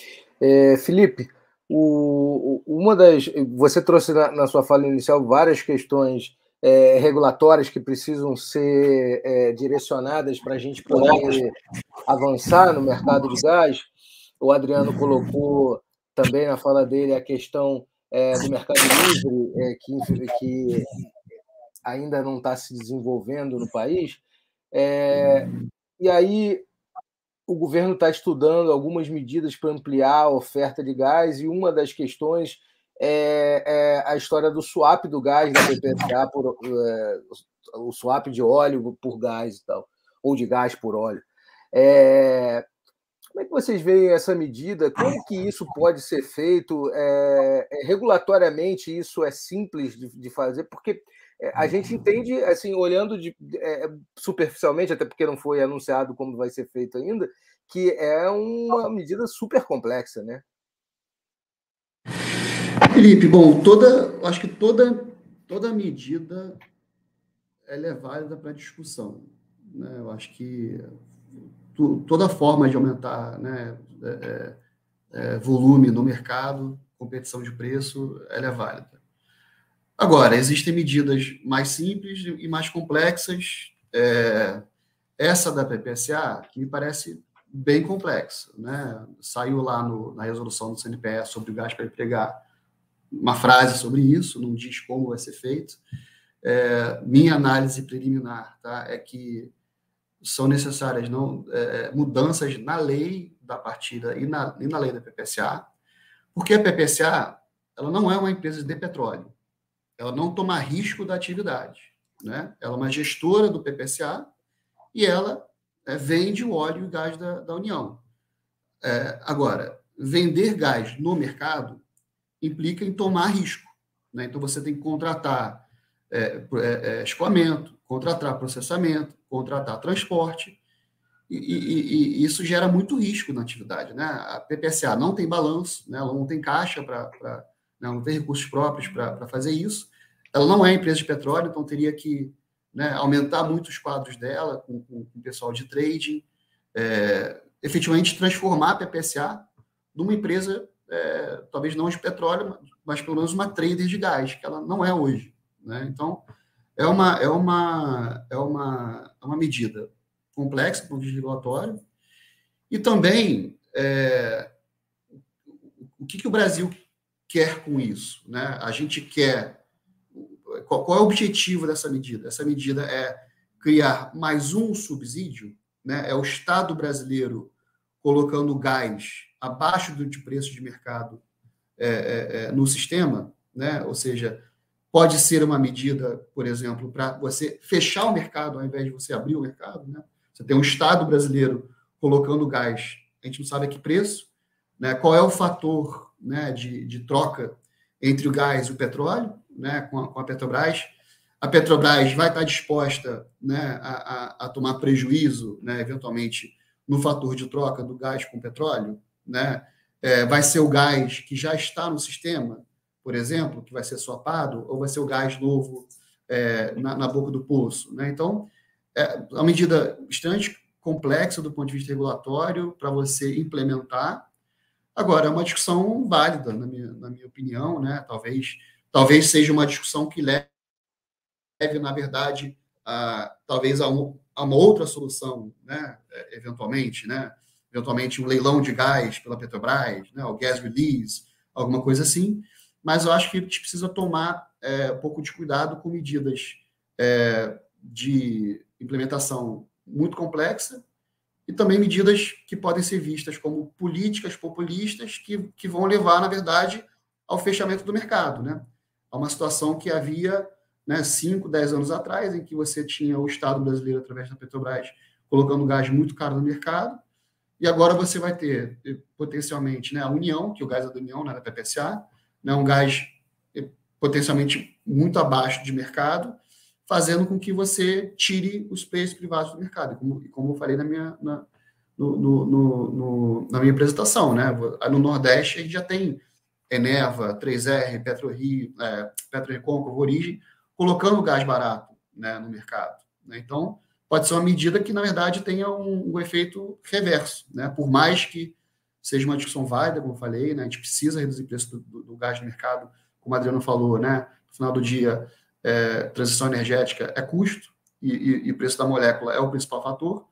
É, Felipe, o, uma das. Você trouxe na, na sua fala inicial várias questões é, regulatórias que precisam ser é, direcionadas para a gente poder avançar no mercado de gás. O Adriano colocou também na fala dele a questão é, do mercado livre, é, que, que, ainda não está se desenvolvendo no país. É, e aí o governo está estudando algumas medidas para ampliar a oferta de gás, e uma das questões é, é a história do swap do gás da BPSA, por, é, o swap de óleo por gás e tal, ou de gás por óleo. É, como é que vocês veem essa medida? Como que isso pode ser feito? É, é regulatoriamente isso é simples de, de, fazer? Porque é, a gente entende, assim, olhando de, é, superficialmente, até porque não foi anunciado como vai ser feito ainda, que é uma medida super complexa, né? Felipe, bom, toda, acho que toda, toda medida ela é válida para discussão. Né? Eu acho que tu, toda forma de aumentar né, é, é, é, volume no mercado, competição de preço, ela é válida. Agora, existem medidas mais simples e mais complexas. É, essa da PPSA, que me parece bem complexa. Né? Saiu lá no, na resolução do CNPE sobre o gás para empregar uma frase sobre isso, não diz como vai ser feito. É, minha análise preliminar tá, é que são necessárias não, é, é mudanças na lei da partida e na, e na lei da PPSA, porque a PPSA ela não é uma empresa de petróleo, ela não toma risco da atividade. Né? Ela é uma gestora do PPSA e ela é, vende o óleo e gás da, da União. É, agora, vender gás no mercado implica em tomar risco. Né? Então, você tem que contratar é, é, é, escoamento, contratar processamento, contratar transporte, e, e, e, isso gera muito risco na atividade. Né? A PPSA não tem balanço, né? ela não tem caixa para. Né? não tem recursos próprios para fazer isso. Ela não é empresa de petróleo, então teria que né, aumentar muito os quadros dela com, com, com o pessoal de trading, é, efetivamente transformar a PPSA numa empresa é, talvez não de petróleo, mas pelo menos uma trader de gás, que ela não é hoje. Né? Então, é uma, é, uma, é, uma, é uma medida complexa, com vista regulatório, e também é, o que, que o Brasil quer com isso? Né? A gente quer. Qual, qual é o objetivo dessa medida? Essa medida é criar mais um subsídio, né? é o Estado brasileiro colocando gás abaixo do preço de mercado é, é, é, no sistema, né? ou seja, pode ser uma medida, por exemplo, para você fechar o mercado ao invés de você abrir o mercado. Né? Você tem um Estado brasileiro colocando gás, a gente não sabe a que preço, né? qual é o fator né, de, de troca entre o gás e o petróleo, né, com, a, com a Petrobras. A Petrobras vai estar disposta né, a, a, a tomar prejuízo, né, eventualmente, no fator de troca do gás com petróleo? Né? É, vai ser o gás que já está no sistema, por exemplo, que vai ser swapado, ou vai ser o gás novo é, na, na, boca do poço, né? Então, é uma medida extremamente complexa do ponto de vista regulatório para você implementar. Agora, é uma discussão válida, na minha, na minha opinião, né? Talvez, talvez seja uma discussão que leve, na verdade, a, talvez a, um, a uma outra solução, né? É, eventualmente, né? Eventualmente um leilão de gás pela Petrobras, né, o gas release, alguma coisa assim. Mas eu acho que a gente precisa tomar é, um pouco de cuidado com medidas é, de implementação muito complexa e também medidas que podem ser vistas como políticas populistas que, que vão levar, na verdade, ao fechamento do mercado, né? A uma situação que havia né, 5, 10 anos atrás, em que você tinha o Estado brasileiro, através da Petrobras, colocando gás muito caro no mercado, e agora você vai ter, eh, potencialmente, né, a União, que é o gás é da União, né, da PPSA, né, um gás eh, potencialmente muito abaixo de mercado, fazendo com que você tire os preços privados do mercado, como, como eu falei na minha, na, no, no, no, na minha apresentação. Né? No Nordeste, a gente já tem Eneva, 3R, PetroRio, é, PetroRecon, Origem, colocando gás barato né, no mercado. Né? Então, pode ser uma medida que, na verdade, tenha um, um efeito reverso. Né? Por mais que seja uma discussão válida, como eu falei, né? a gente precisa reduzir o preço do, do, do gás no mercado, como o Adriano falou, né? no final do dia, é, transição energética é custo e, e, e, o preço da molécula é o principal fator,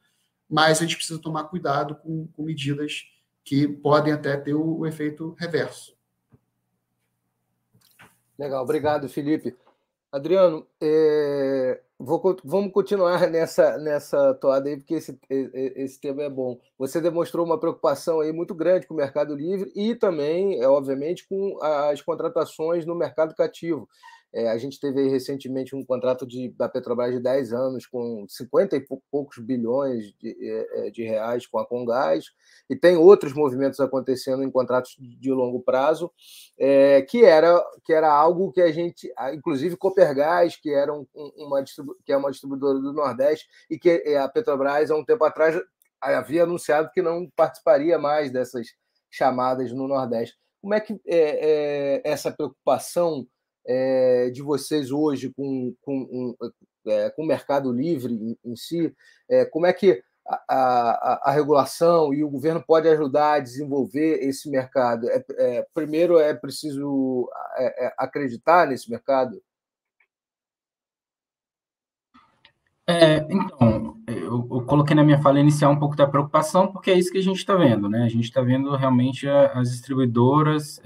mas a gente precisa tomar cuidado com, com medidas que podem até ter o, o efeito reverso. Legal, obrigado, Felipe. Adriano, é, vou, vamos continuar nessa, nessa toada aí, porque esse, esse tema é bom. Você demonstrou uma preocupação aí muito grande com o Mercado Livre e também, é, obviamente, com as contratações no mercado cativo. É, a gente teve recentemente um contrato de, da Petrobras de 10 anos com 50 e poucos bilhões de, é, é, de reais com a Congás, e tem outros movimentos acontecendo em contratos de longo prazo, é, que, era, que era algo que a gente, inclusive Copergás, que, era um, uma, que é uma distribuidora do Nordeste, e que é, a Petrobras, há um tempo atrás, havia anunciado que não participaria mais dessas chamadas no Nordeste. como é que é, essa preocupação é, de vocês hoje com, com, um, é, com o mercado livre em, em si, é, como é que a, a, a, regulação e o governo pode ajudar a desenvolver esse mercado? É, é, primeiro, é preciso acreditar nesse mercado? É, então, eu, eu, coloquei na minha fala inicial um pouco da preocupação, porque é isso que a gente está vendo, né? A gente está vendo realmente as distribuidoras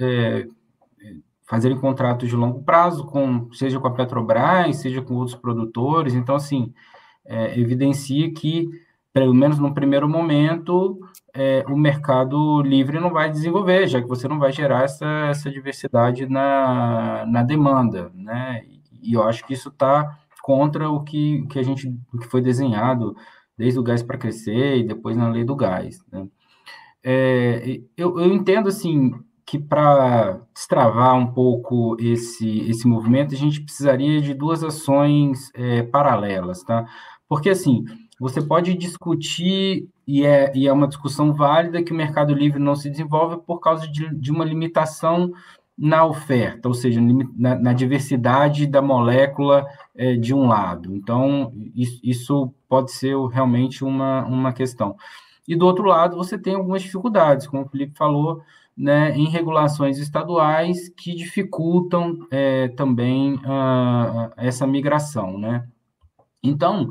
fazerem contratos de longo prazo, com, seja com a Petrobras, seja com outros produtores. Então, assim, é, evidencia que, pelo menos no primeiro momento, é, o mercado livre não vai desenvolver, já que você não vai gerar essa, essa diversidade na, na demanda, né? E eu acho que isso está contra o que, que a gente o que foi desenhado desde o gás para crescer e depois na lei do gás. Né? É, eu, eu entendo assim que para destravar um pouco esse, esse movimento, a gente precisaria de duas ações é, paralelas, tá? Porque, assim, você pode discutir, e é, e é uma discussão válida, que o mercado livre não se desenvolve por causa de, de uma limitação na oferta, ou seja, na, na diversidade da molécula é, de um lado. Então, isso, isso pode ser realmente uma, uma questão. E do outro lado, você tem algumas dificuldades, como o Felipe falou, né, em regulações estaduais que dificultam é, também uh, essa migração, né? Então,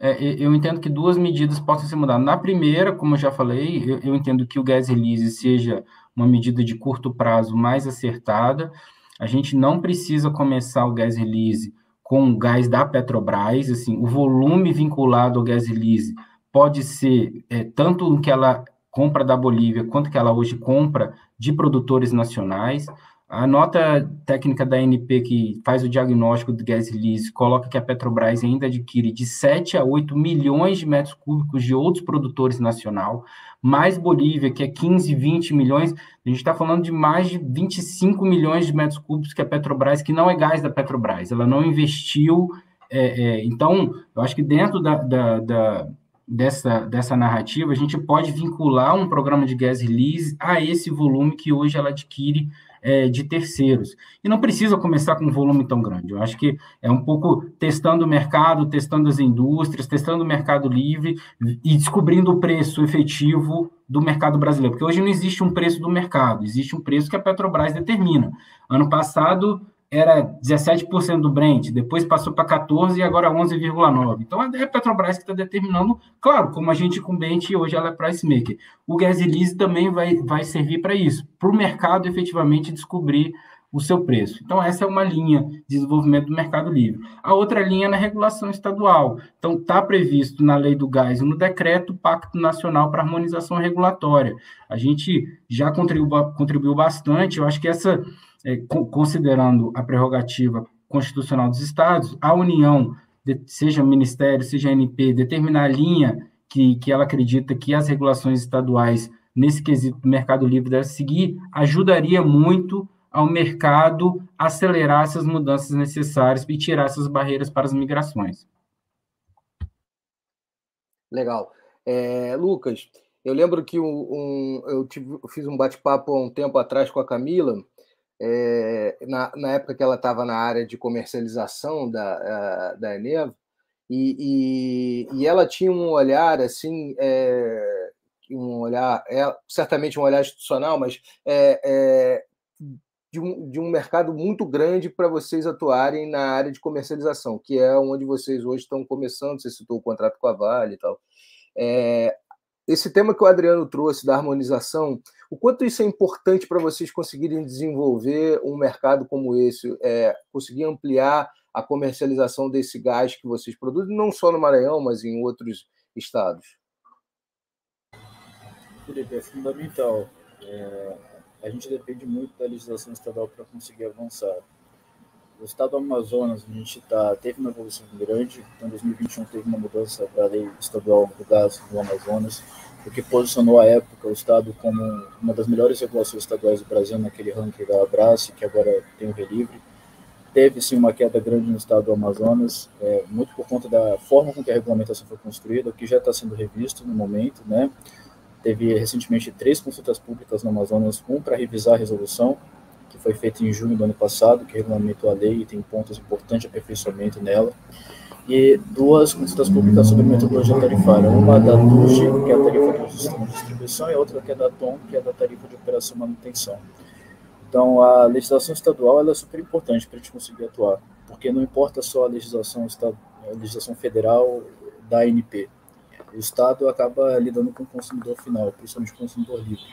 é, eu entendo que duas medidas possam ser mudadas. Na primeira, como eu já falei, eu, eu entendo que o gas release seja uma medida de curto prazo mais acertada. A gente não precisa começar o gas release com o gás da Petrobras, assim, o volume vinculado ao gas release pode ser é, tanto o que ela compra da Bolívia quanto que ela hoje compra de produtores nacionais. A nota técnica da ANP, que faz o diagnóstico do gas release, coloca que a Petrobras ainda adquire de 7 a 8 milhões de metros cúbicos de outros produtores nacional, mais Bolívia, que é 15, 20 milhões. A gente está falando de mais de 25 milhões de metros cúbicos que a Petrobras, que não é gás da Petrobras, ela não investiu. É, é, então, eu acho que dentro da, da, da dessa, dessa narrativa, a gente pode vincular um programa de gas release a esse volume que hoje ela adquire é, de terceiros. E não precisa começar com um volume tão grande. Eu acho que é um pouco testando o mercado, testando as indústrias, testando o mercado livre e descobrindo o preço efetivo do mercado brasileiro. Porque hoje não existe um preço do mercado, existe um preço que a Petrobras determina. Ano passado, era 17% do Brent, depois passou para 14% e agora 11,9%. Então é a Petrobras que está determinando, claro, como a gente incumbente hoje ela é price maker. O gas release também vai, vai servir para isso, para o mercado efetivamente descobrir o seu preço. Então, essa é uma linha de desenvolvimento do mercado livre. A outra linha é na regulação estadual. Então, está previsto na lei do gás e no decreto Pacto Nacional para Harmonização Regulatória. A gente já contribuiu, contribuiu bastante, eu acho que essa é, considerando a prerrogativa constitucional dos estados, a União, seja Ministério, seja ANP, determinar a linha que, que ela acredita que as regulações estaduais nesse quesito do mercado livre devem seguir, ajudaria muito ao mercado acelerar essas mudanças necessárias e tirar essas barreiras para as migrações. Legal. É, Lucas, eu lembro que um, um eu, tive, eu fiz um bate-papo há um tempo atrás com a Camila, é, na, na, época que ela estava na área de comercialização da, a, da Eneva, e, e, e, ela tinha um olhar assim, é, um olhar, é, certamente um olhar institucional, mas é, de, um, de um mercado muito grande para vocês atuarem na área de comercialização, que é onde vocês hoje estão começando. Você citou o contrato com a Vale e tal. É, esse tema que o Adriano trouxe da harmonização, o quanto isso é importante para vocês conseguirem desenvolver um mercado como esse, é, conseguir ampliar a comercialização desse gás que vocês produzem, não só no Maranhão, mas em outros estados? Felipe, é fundamental. É, a gente depende muito da legislação estadual para conseguir avançar. O estado do Amazonas, a gente tá, teve uma evolução grande, então em 2021 teve uma mudança da lei estadual do gás do Amazonas, o que posicionou à época o estado como uma das melhores regulações estaduais do Brasil naquele ranking da Abrace, que agora tem o Relivre. Teve sim uma queda grande no estado do Amazonas, é, muito por conta da forma com que a regulamentação foi construída, o que já está sendo revisto no momento, né? Teve recentemente três consultas públicas no Amazonas, um para revisar a resolução, que foi feita em junho do ano passado, que regulamentou a lei e tem pontos importantes de aperfeiçoamento nela, e duas consultas públicas sobre metodologia tarifária, uma da TUG, que é a tarifa de sistema de distribuição, e outra que é da TOM, que é da tarifa de operação e manutenção. Então, a legislação estadual é super importante para a gente conseguir atuar, porque não importa só a legislação, a legislação federal da ANP, o Estado acaba lidando com o consumidor final, principalmente o consumidor livre.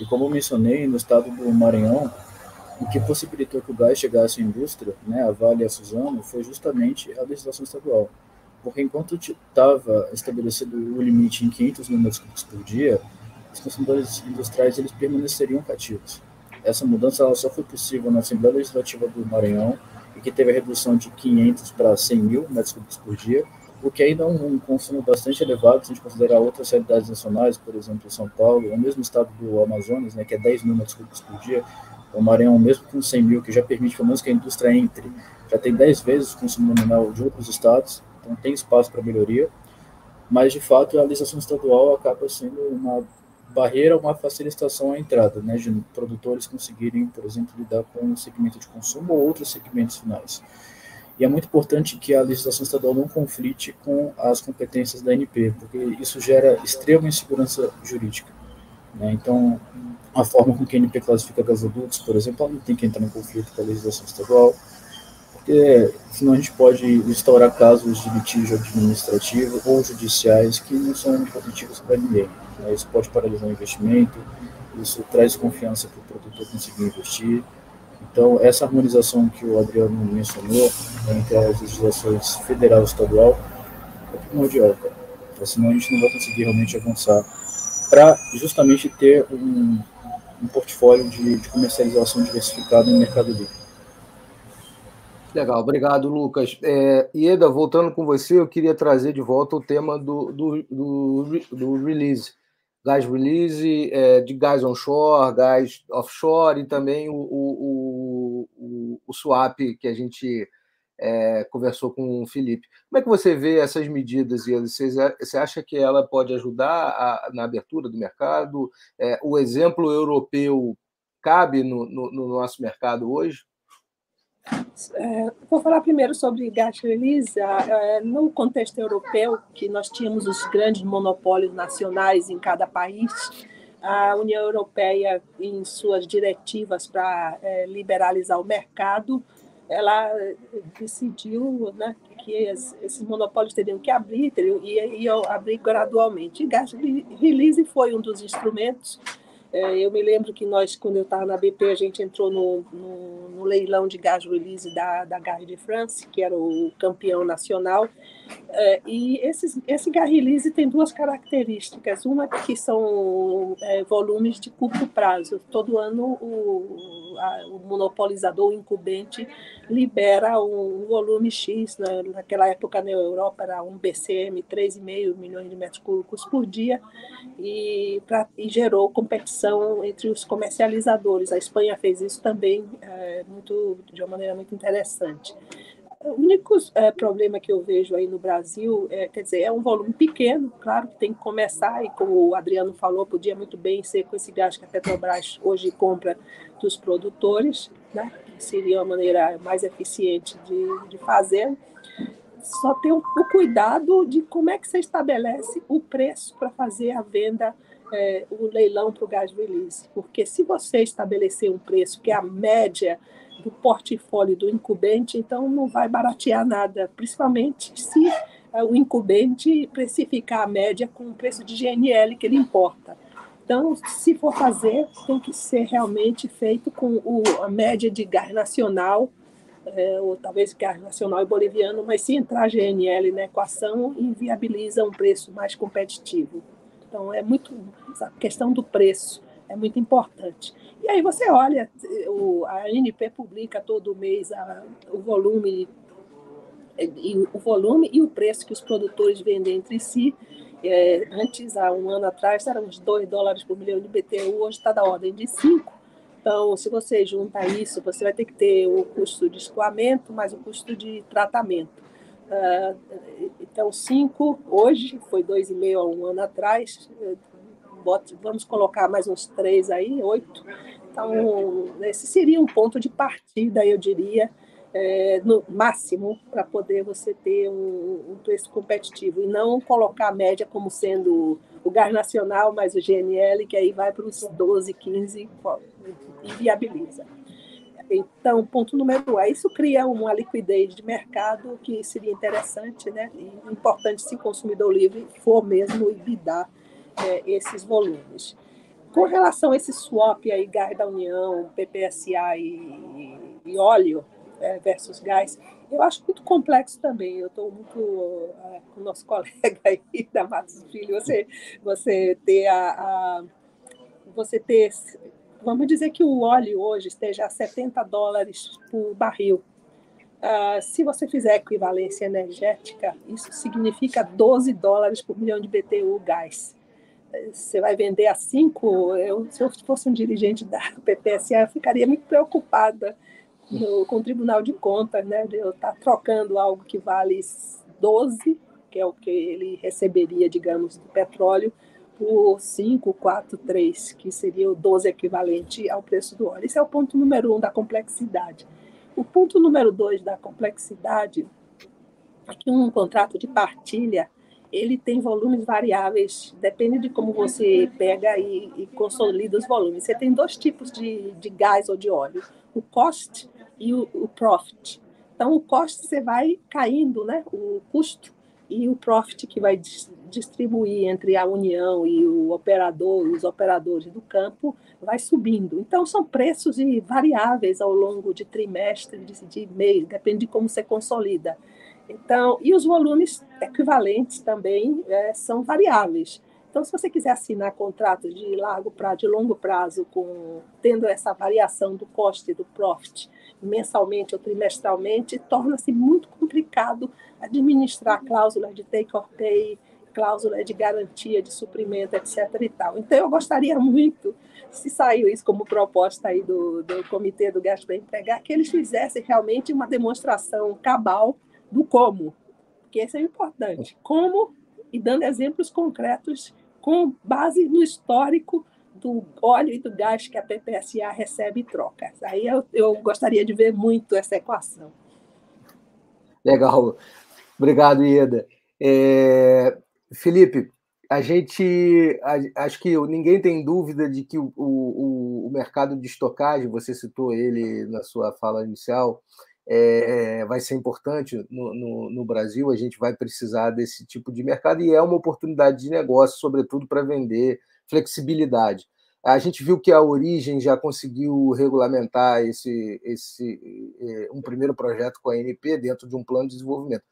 E como eu mencionei, no estado do Maranhão, o que possibilitou que o gás chegasse à indústria, né, a Vale e a Suzano, foi justamente a legislação estadual. Porque enquanto estava estabelecido o limite em 500 mil metros cúbicos por dia, os consumidores industriais eles permaneceriam cativos. Essa mudança só foi possível na Assembleia Legislativa do Maranhão, e que teve a redução de 500 para 100 mil metros cúbicos por dia, o que ainda é um, um, consumo bastante elevado se a gente considerar outras realidades nacionais, por exemplo, São Paulo, ou mesmo o estado do Amazonas, né, que é 10 mil metros cúbicos por dia, o Maranhão, mesmo com 100 mil, que já permite pelo menos que a indústria entre, já tem 10 vezes o consumo nominal de outros estados, então tem espaço para melhoria, mas de fato a legislação estadual acaba sendo uma barreira, uma facilitação à entrada, né, de produtores conseguirem, por exemplo, lidar com o segmento de consumo ou outros segmentos finais. E é muito importante que a legislação estadual não conflite com as competências da ANP, porque isso gera extrema insegurança jurídica. Né? Então, a forma com que a ANP classifica gasodutos, por exemplo, não tem que entrar em conflito com a legislação estadual, porque senão a gente pode instaurar casos de litígio administrativo ou judiciais que não são positivos para ninguém. Né? Isso pode paralisar o investimento, isso traz confiança para o produtor conseguir investir, então, essa harmonização que o Adriano mencionou entre as legislações federal e estadual é primordial, cara. Porque senão a gente não vai conseguir realmente avançar para justamente ter um, um portfólio de, de, comercialização diversificado no mercado livre. Legal, obrigado, Lucas. É, Ieda, voltando com você, eu queria trazer de volta o tema do, do, do, do release gás release, é, de gás onshore, gás offshore e também o, o, o, o swap que a gente é, conversou com o Felipe. Como é que você vê essas medidas, e você, acha que ela pode ajudar a, na abertura do mercado? É, o exemplo europeu cabe no, no, no nosso mercado hoje? É, vou falar primeiro sobre gas release. É, no contexto europeu, que nós tínhamos os grandes monopólios nacionais em cada país, a União Europeia, em suas diretivas para é, liberalizar o mercado, ela decidiu né, que esses monopólios teriam que abrir teriam, e iam abrir gradualmente. E gas release foi um dos instrumentos é, eu me lembro que nós, quando eu estava na BP, a gente entrou no, no, no, leilão de gás release da, da Gare de France, que era o campeão nacional. É, e esses, esse release tem duas características. Uma que são é, volumes de curto prazo. Todo ano o, a, o monopolizador, o incumbente, libera um volume X. Né? Naquela época na Europa era um BCM, 3,5 milhões de metros cúbicos por dia, e, pra, e gerou competição entre os comercializadores. A Espanha fez isso também é, muito, de uma maneira muito interessante. O único é, problema que eu vejo aí no Brasil, é, quer dizer, é um volume pequeno, claro que tem que começar, e como o Adriano falou, podia muito bem ser com esse gás que a Petrobras hoje compra dos produtores, né, seria uma maneira mais eficiente de, de fazer. Só ter o, o cuidado de como é que você estabelece o preço para fazer a venda é, o leilão para o gás release, porque se você estabelecer um preço que é a média do portfólio do incumbente, então não vai baratear nada, principalmente se é, o incumbente precificar a média com o preço de GNL que ele importa. Então, se for fazer, tem que ser realmente feito com o, a média de gás nacional, é, ou talvez gás nacional e boliviano, mas se entrar GNL na equação, inviabiliza um preço mais competitivo. Então, é muito. A questão do preço é muito importante. E aí você olha, o, a ANP publica todo mês a, o volume e o volume e o preço que os produtores vendem entre si. É, antes, há um ano atrás, eram uns 2 dólares por milhão de BTU, hoje está da ordem de 5. Então, se você junta isso, você vai ter que ter o custo de escoamento, mais o custo de tratamento. Uh, então, cinco hoje, foi dois e meio há um ano atrás, vamos colocar mais uns três aí, oito. Então, esse seria um ponto de partida, eu diria, é, no máximo, para poder você ter um, um, preço competitivo e não colocar a média como sendo o gás nacional mais o GNL, que aí vai para os 12, 15 e viabiliza. Então, ponto número um, isso cria uma liquidez de mercado que seria interessante, né? E importante se o consumidor livre for mesmo e dar é, esses volumes. Com relação a esse swap aí, gás da União, PPSA e, e óleo, é, versus gás. Eu acho muito complexo também. Eu estou muito é, com o nosso colega aí da Matos Filho. Você, você ter a, a, você ter, vamos dizer que o óleo hoje esteja a 70 dólares por barril. Uh, se você fizer equivalência energética, isso significa 12 dólares por milhão de BTU gás você vai vender a 5, eu, se eu fosse um dirigente da PPSA, eu ficaria muito preocupada no, com o Tribunal de Contas, né, de eu estar tá trocando algo que vale 12, que é o que ele receberia, digamos, do petróleo, por 5, 4, 3, que seria o 12 equivalente ao preço do óleo. Esse é o ponto número um da complexidade. O ponto número dois da complexidade é que um contrato de partilha ele tem volumes variáveis, depende de como você pega e, e consolida os volumes. Você tem dois tipos de, de gás ou de óleo, o cost e o, o profit. Então, o cost você vai caindo, né? o custo, e o profit que vai distribuir entre a União e o operador, os operadores do campo, vai subindo. Então, são preços variáveis ao longo de trimestre, de, mês, depende de como você consolida. Então, e os volumes equivalentes também é, são variáveis. Então, se você quiser assinar contratos de largo prazo, de longo prazo, com, tendo essa variação do coste e do profit mensalmente ou trimestralmente, torna-se muito complicado administrar cláusulas de take or pay, cláusula de garantia de suprimento, etc. E tal. Então, eu gostaria muito, se saiu isso como proposta aí do, do Comitê do Gasto para Empregar, que eles fizessem realmente uma demonstração cabal do como, porque isso é importante. Como e dando exemplos concretos com base no histórico do óleo e do gás que a PPSA recebe e troca. Aí eu, eu gostaria de ver muito essa equação. Legal. Obrigado, Ieda. É, Felipe, a gente a, acho que ninguém tem dúvida de que o, o, o mercado de estocagem, você citou ele na sua fala inicial, é, vai ser importante no, no, no, Brasil, a gente vai precisar desse tipo de mercado e é uma oportunidade de negócio, sobretudo para vender flexibilidade. A gente viu que a Origem já conseguiu regulamentar esse, esse é, um primeiro projeto com a ANP dentro de um plano de desenvolvimento.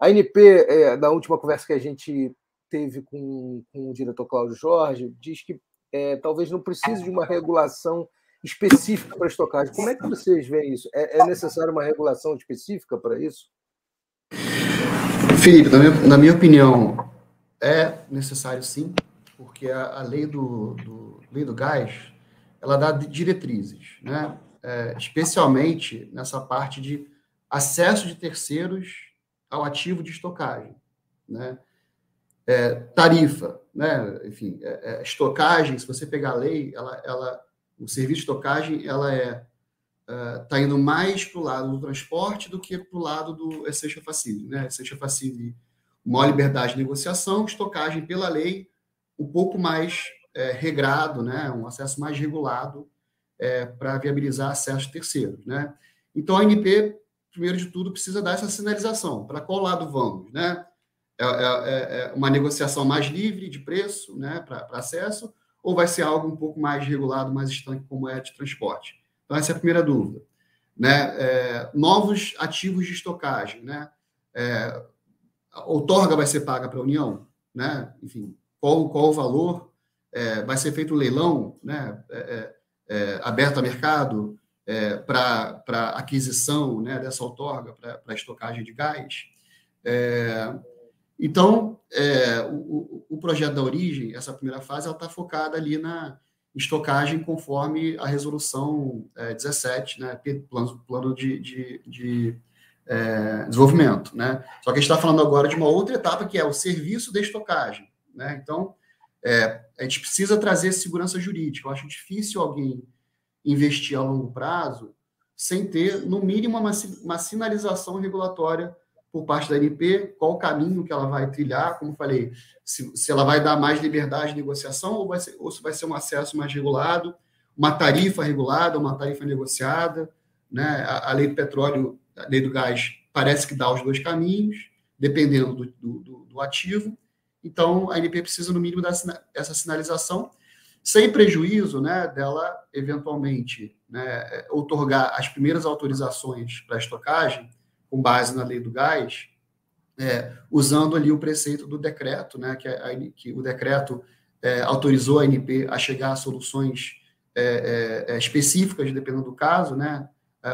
A ANP, é, na última conversa que a gente teve com, com o diretor Cláudio Jorge, diz que é, talvez não precise de uma regulação específica para estocagem. Como é que vocês veem isso? É, é necessária uma regulação específica para isso? Felipe, na minha, na minha, opinião, é necessário sim, porque a, a lei, do, do, lei do gás ela dá diretrizes, né? É, especialmente nessa parte de acesso de terceiros ao ativo de estocagem, né? É, tarifa, né? Enfim, é, é estocagem. Se você pegar a lei, ela, ela o serviço de estocagem ela é está uh, indo mais para o lado do transporte do que para o lado do Essential Facility. Né? Essential Facility, maior liberdade de negociação, estocagem pela lei, um pouco mais é, regrado, né? um acesso mais regulado é, para viabilizar acesso terceiros. Né? Então, a ANP, primeiro de tudo, precisa dar essa sinalização. Para qual lado vamos? Né? É, é, é uma negociação mais livre de preço né? para acesso ou vai ser algo um pouco mais regulado, mais estanque, como é de transporte? Então, essa é a primeira dúvida. Né? É, novos ativos de estocagem. Né? É, a outorga vai ser paga para a União? Né? Enfim, qual, qual o valor? É, vai ser feito um leilão né? É, é, é, aberto a mercado para aquisição né, dessa outorga para estocagem de gás? Então, é, o, o, projeto da origem, essa primeira fase, ela está focada ali na estocagem conforme a resolução é, 17, né, plano, plano de, de, de é, desenvolvimento. Né? Só que a gente está falando agora de uma outra etapa, que é o serviço de estocagem. Né? Então, É, a gente precisa trazer segurança jurídica. Eu acho difícil alguém investir a longo prazo sem ter, no mínimo, uma, uma sinalização regulatória por parte da ANP, qual o caminho que ela vai trilhar, como falei, se, se ela vai dar mais liberdade de negociação ou, vai ser, ou se vai ser um acesso mais regulado, uma tarifa regulada, uma tarifa negociada, né? A, a lei do petróleo, a lei do gás, parece que dá os dois caminhos, dependendo do, do, do ativo. Então, a ANP precisa, no mínimo, dessa sinalização, sem prejuízo né, dela, eventualmente, né, otorgar as primeiras autorizações para estocagem, com base na lei do gás, é, usando ali o preceito do decreto, né, que, é a, que o decreto é, autorizou a ANP a chegar a soluções é, é, é, específicas, dependendo do caso, né,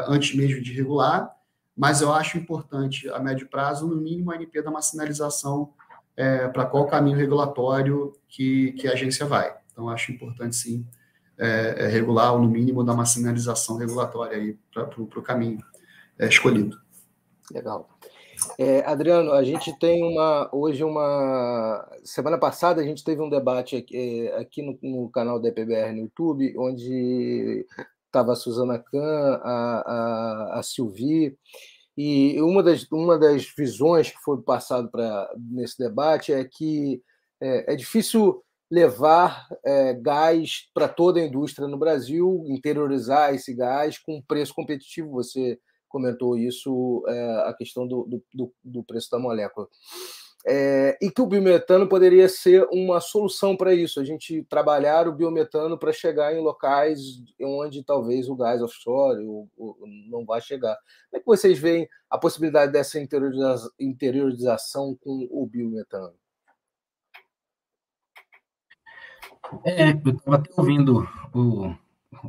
antes mesmo de regular, mas eu acho importante, a médio prazo, no mínimo, a ANP dar uma sinalização para qual caminho regulatório que, que a agência vai. Então, acho importante, sim, é, é regular, ou no mínimo, dar uma sinalização regulatória aí para o caminho é, escolhido. Legal. É, Adriano, a gente tem uma hoje uma semana passada a gente teve um debate aqui, é, aqui no, no, canal da EPBR no YouTube, onde estava a Suzana Kahn, a, a, a Silvi, e uma das, uma das visões que foi passado para nesse debate é que é, é difícil levar é, gás para toda a indústria no Brasil, interiorizar esse gás com preço competitivo. Você comentou isso, é, a questão do, do, do, preço da molécula. É, e que o biometano poderia ser uma solução para isso, a gente trabalhar o biometano para chegar em locais onde talvez o gás offshore ou, ou não vá chegar. Como é que vocês veem a possibilidade dessa interiorização com o biometano? É, eu estava até ouvindo o,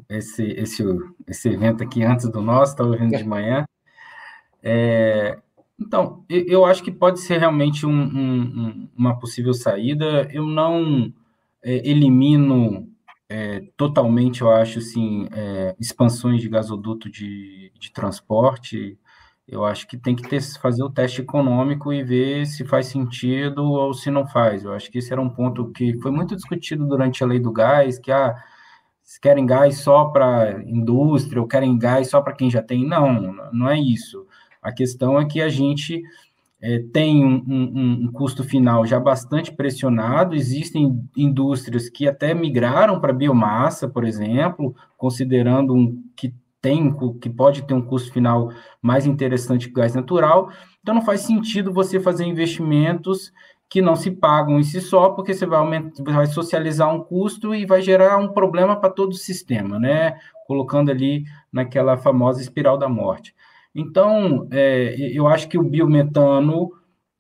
esse, esse, esse evento aqui antes do nosso, estava ouvindo de manhã. É, então, eu acho que pode ser realmente um, um, uma possível saída. Eu não é, elimino é, totalmente, eu acho, assim, é, expansões de gasoduto de, de transporte. Eu acho que tem que ter, fazer o teste econômico e ver se faz sentido ou se não faz. Eu acho que esse era um ponto que foi muito discutido durante a lei do gás, que ah, se querem gás só para indústria ou querem gás só para quem já tem. Não, não é isso. A questão é que a gente é, tem um, um, um, custo final já bastante pressionado, existem indústrias que até migraram para biomassa, por exemplo, considerando um, que tem, que pode ter um custo final mais interessante que o gás natural. Então, não faz sentido você fazer investimentos que não se pagam em si só, porque você vai, aumentar, vai socializar um custo e vai gerar um problema para todo o sistema, né? Colocando ali naquela famosa espiral da morte. Então, é, eu acho que o biometano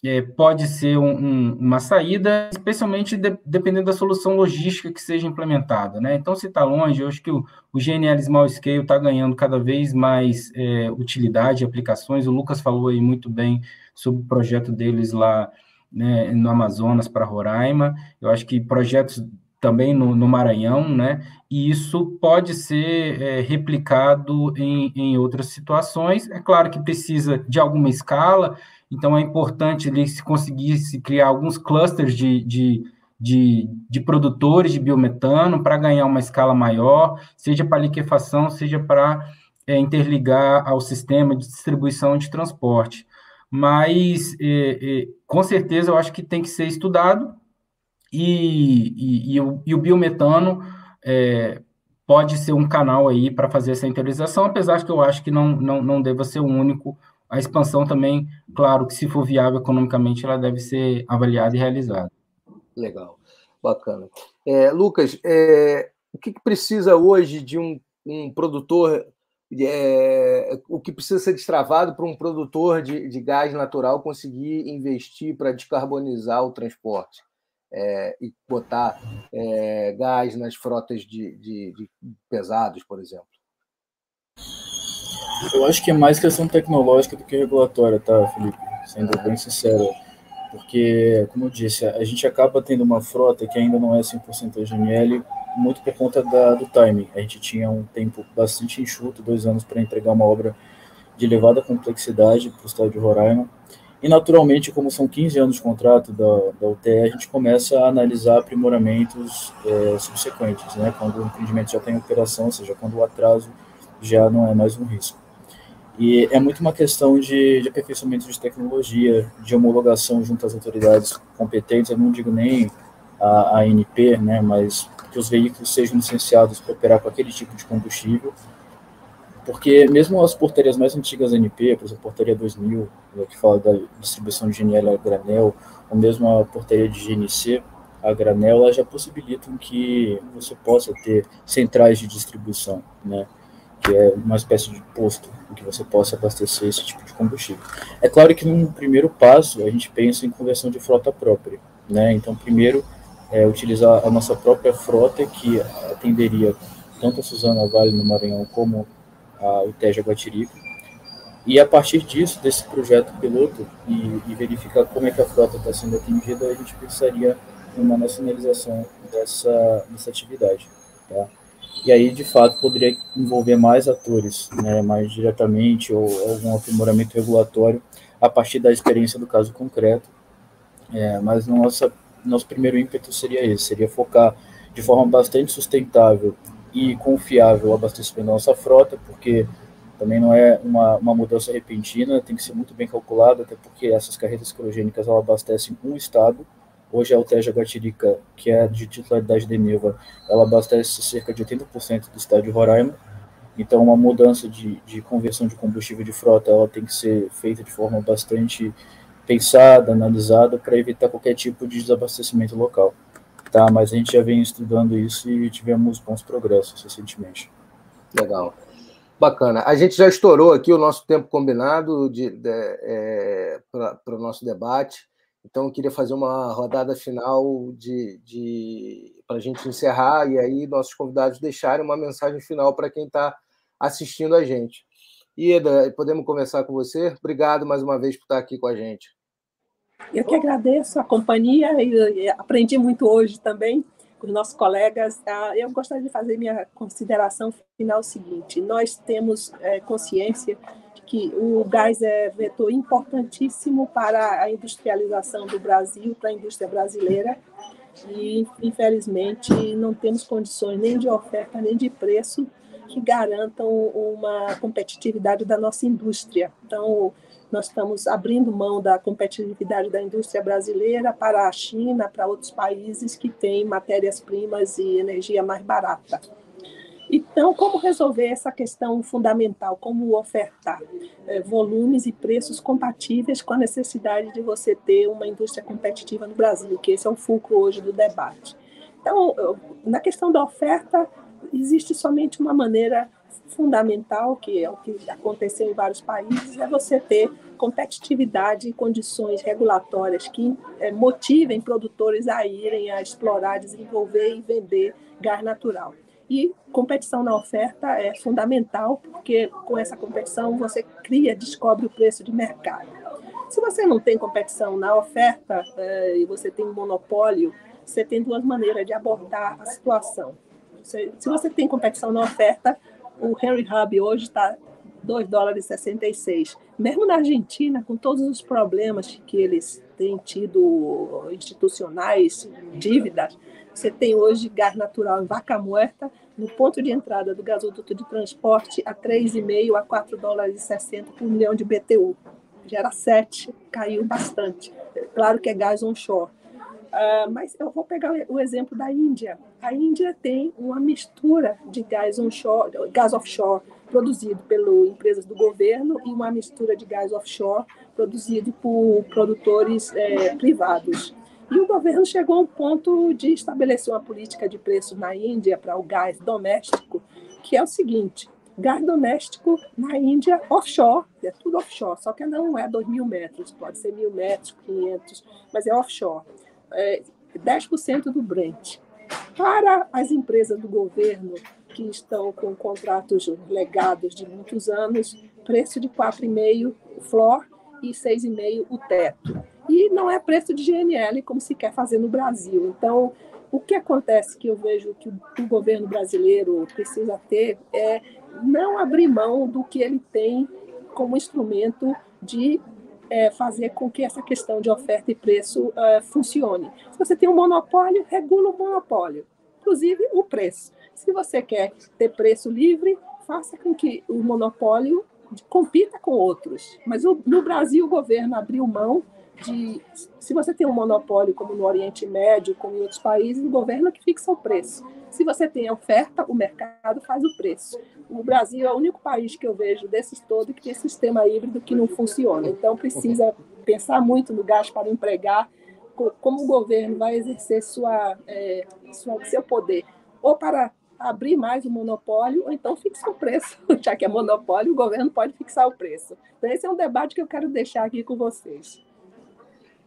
é, pode ser um, um, uma saída, especialmente de, dependendo da solução logística que seja implementada. Né? Então, se está longe, eu acho que o, o GNL Small Scale está ganhando cada vez mais é, utilidade, aplicações. O Lucas falou aí muito bem sobre o projeto deles lá né, no Amazonas para Roraima. Eu acho que projetos também no, no, Maranhão, né? E isso pode ser é, replicado em, em outras situações. É claro que precisa de alguma escala, então, é importante ali se conseguisse criar alguns clusters de, de, de, de produtores de biometano para ganhar uma escala maior, seja para liquefação, seja para é, interligar ao sistema de distribuição de transporte. Mas, é, é, com certeza, eu acho que tem que ser estudado e, e, e, o, biometano é, pode ser um canal aí para fazer essa interiorização, apesar de que eu acho que não, não, não deva ser o único a expansão também, claro que se for viável economicamente, ela deve ser avaliada e realizada. Legal, bacana. É, Lucas, é, o que, que, precisa hoje de um, um produtor, é, o que precisa ser destravado para um produtor de, de, gás natural conseguir investir para descarbonizar o transporte? É, e botar é, gás nas frotas de, de, de pesados, por exemplo? Eu acho que é mais questão tecnológica do que regulatória, tá, Felipe? Sendo bem sincero. Porque, como eu disse, a gente acaba tendo uma frota que ainda não é 100% GML, muito por conta da, do timing. A gente tinha um tempo bastante enxuto, dois anos, para entregar uma obra de elevada complexidade para o estado de Roraima. E, naturalmente, como são 15 anos de contrato da, da UTE, a gente começa a analisar aprimoramentos é, subsequentes, né? quando o empreendimento já está em operação, ou seja, quando o atraso já não é mais um risco. E é muito uma questão de, de aperfeiçoamento de tecnologia, de homologação junto às autoridades competentes, eu não digo nem a, a ANP, né, mas que os veículos sejam licenciados para operar com aquele tipo de combustível, porque mesmo as portarias mais antigas da ANP, por exemplo, a portaria 2000, né, que fala da distribuição de GNL a granel, ou mesmo a portaria de GNC a granel, elas já possibilitam que você possa ter centrais de distribuição, né, que é uma espécie de posto em que você possa abastecer esse tipo de combustível. É claro que num primeiro passo a gente pensa em conversão de frota própria, né? Então primeiro é utilizar a nossa própria frota que atenderia tanto a Suzana Vale no Maranhão como a Uteja Guatirica e a partir disso, desse projeto piloto e, e verificar como é que a frota está sendo atendida, a gente pensaria numa nacionalização dessa, dessa atividade, tá? e aí de fato poderia envolver mais atores, né, mais diretamente ou algum aprimoramento regulatório a partir da experiência do caso concreto. É, mas nossa nosso primeiro ímpeto seria esse, seria focar de forma bastante sustentável e confiável da nossa frota, porque também não é uma, uma mudança repentina, tem que ser muito bem calculado, até porque essas carretas criogênicas abastecem um estado, Hoje a Alteja Guatirica, que é de titularidade de Neva, ela abastece cerca de 80% do estado de Roraima. Então, uma mudança de, de conversão de combustível de frota, ela tem que ser feita de forma bastante pensada, analisada, para evitar qualquer tipo de desabastecimento local. Tá, mas a gente já vem estudando isso e tivemos bons progressos recentemente. Legal. Bacana. A gente já estourou aqui o nosso tempo combinado de, de é, para o nosso debate. Então, eu queria fazer uma rodada final de, de para a gente encerrar e aí nossos convidados deixarem uma mensagem final para quem está assistindo a gente. Ieda, podemos começar com você? Obrigado mais uma vez por estar aqui com a gente. Eu que agradeço a companhia e aprendi muito hoje também com os nossos colegas. Ah, eu gostaria de fazer minha consideração final seguinte: nós temos é, consciência que o gás é vetor importantíssimo para a industrialização do Brasil, para a indústria brasileira, e infelizmente não temos condições nem de oferta nem de preço que garantam uma competitividade da nossa indústria. Então, nós estamos abrindo mão da competitividade da indústria brasileira para a China, para outros países que têm matérias-primas e energia mais barata. Então, como resolver essa questão fundamental? Como ofertar é, volumes e preços compatíveis com a necessidade de você ter uma indústria competitiva no Brasil, que esse é o fulcro hoje do debate. Então, na questão da oferta, existe somente uma maneira fundamental, que é o que aconteceu em vários países, é você ter competitividade e condições regulatórias que é, motivem produtores a irem a explorar, desenvolver e vender gás natural. E competição na oferta é fundamental, porque com essa competição você cria, descobre o preço de mercado. Se você não tem competição na oferta é, e você tem um monopólio, você tem duas maneiras de abordar a situação. se você tem competição na oferta, o Henry Hub hoje está 2 dólares e 66. Mesmo na Argentina, com todos os problemas que eles têm tido institucionais, dívidas, você tem hoje gás natural em vaca muerta no ponto de entrada do gasoduto de transporte a 3,5 a 4 dólares e 60 por milhão de BTU. Já era 7, caiu bastante. Claro que é gás onshore. Uh, mas eu vou pegar o exemplo da Índia. A Índia tem uma mistura de gás onshore, gás offshore produzido pelas empresas do governo e uma mistura de gás offshore produzido por produtores é, privados. E o governo chegou a um ponto de estabelecer uma política de preço na Índia para o gás doméstico, que é o seguinte: gás doméstico na Índia offshore, é tudo offshore, só que não é 2 mil metros, pode ser mil metros, 500, mas é offshore. É 10% do Brent. Para as empresas do governo que estão com contratos legados de muitos anos, preço de 4,5 o floor e 6,5 o teto e não é preço de GNL como se quer fazer no Brasil. Então, o que acontece que eu vejo que o governo brasileiro precisa ter é não abrir mão do que ele tem como instrumento de é, fazer com que essa questão de oferta e preço é, funcione. Se você tem um monopólio, regula o monopólio, inclusive o preço. Se você quer ter preço livre, faça com que o monopólio compita com outros. Mas no Brasil, o governo abriu mão de. Se você tem um monopólio, como no Oriente Médio, como em outros países, o governo é que fixa o preço. Se você tem oferta, o mercado faz o preço. O Brasil é o único país que eu vejo desses todos que tem sistema híbrido que não funciona. Então, precisa pensar muito no gás para empregar, como o governo vai exercer sua, é, sua, seu poder, ou para abrir mais o monopólio, ou então fixa o preço. Já que é monopólio, o governo pode fixar o preço. Então, esse é um debate que eu quero deixar aqui com vocês.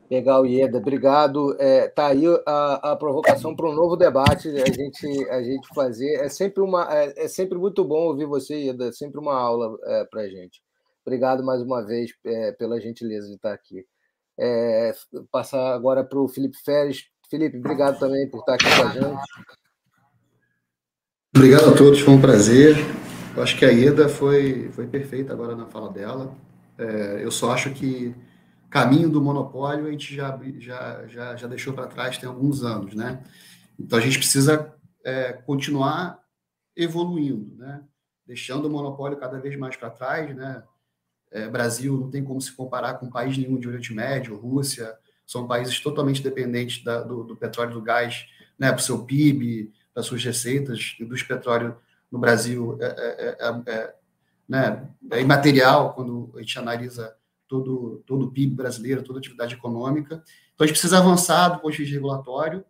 Legal, Ieda, obrigado. É, tá aí a, a provocação para um novo debate a gente a gente fazer. É sempre uma é, é sempre muito bom ouvir você, Ieda. É sempre uma aula é, para a gente. Obrigado mais uma vez é, pela gentileza de estar aqui. É, passar agora para o Felipe Férez. Felipe, obrigado também por estar aqui com a gente. Obrigado a todos, foi um prazer. Eu acho que a Ieda foi, foi perfeita agora na fala dela. É, eu só acho que caminho do monopólio a gente já, já, já, já deixou para trás tem alguns anos, né? Então a gente precisa é, continuar evoluindo, né? Deixando o monopólio cada vez mais para trás, né? É, Brasil não tem como se comparar com país nenhum de Oriente Médio, Rússia, são países totalmente dependentes da, do, do, petróleo do gás, né? Para o seu PIB, para suas receitas, e dos petróleo no Brasil é, é, é, é né? é imaterial quando a gente analisa todo, todo o PIB brasileiro, toda a atividade econômica. Então, a gente precisa avançar do ponto de vista regulatório,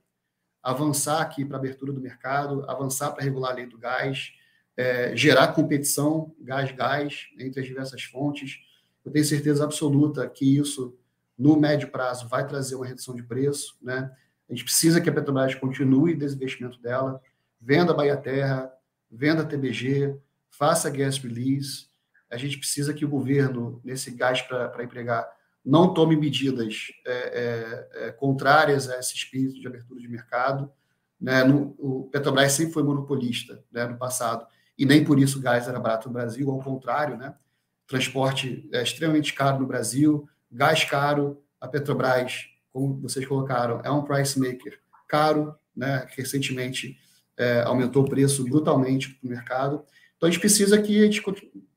avançar aqui para a abertura do mercado, avançar para regular a lei do gás, é, gerar competição gás-gás entre as diversas fontes. Eu tenho certeza absoluta que isso, no médio prazo, vai trazer uma redução de preço. Né? A gente precisa que a Petrobras continue o desinvestimento dela, venda a Bahia Terra, venda a TBG, faça gas release, a gente precisa que o governo, nesse gás para empregar, não tome medidas é, é, é, contrárias a esse espírito de abertura de mercado. Né? No, o Petrobras sempre foi monopolista né, no passado, e nem por isso o gás era barato no Brasil, ao contrário, né? transporte é extremamente caro no Brasil, gás caro, a Petrobras, como vocês colocaram, é um price maker caro, né? recentemente é, aumentou o preço brutalmente para o mercado. Então, a gente precisa que a gente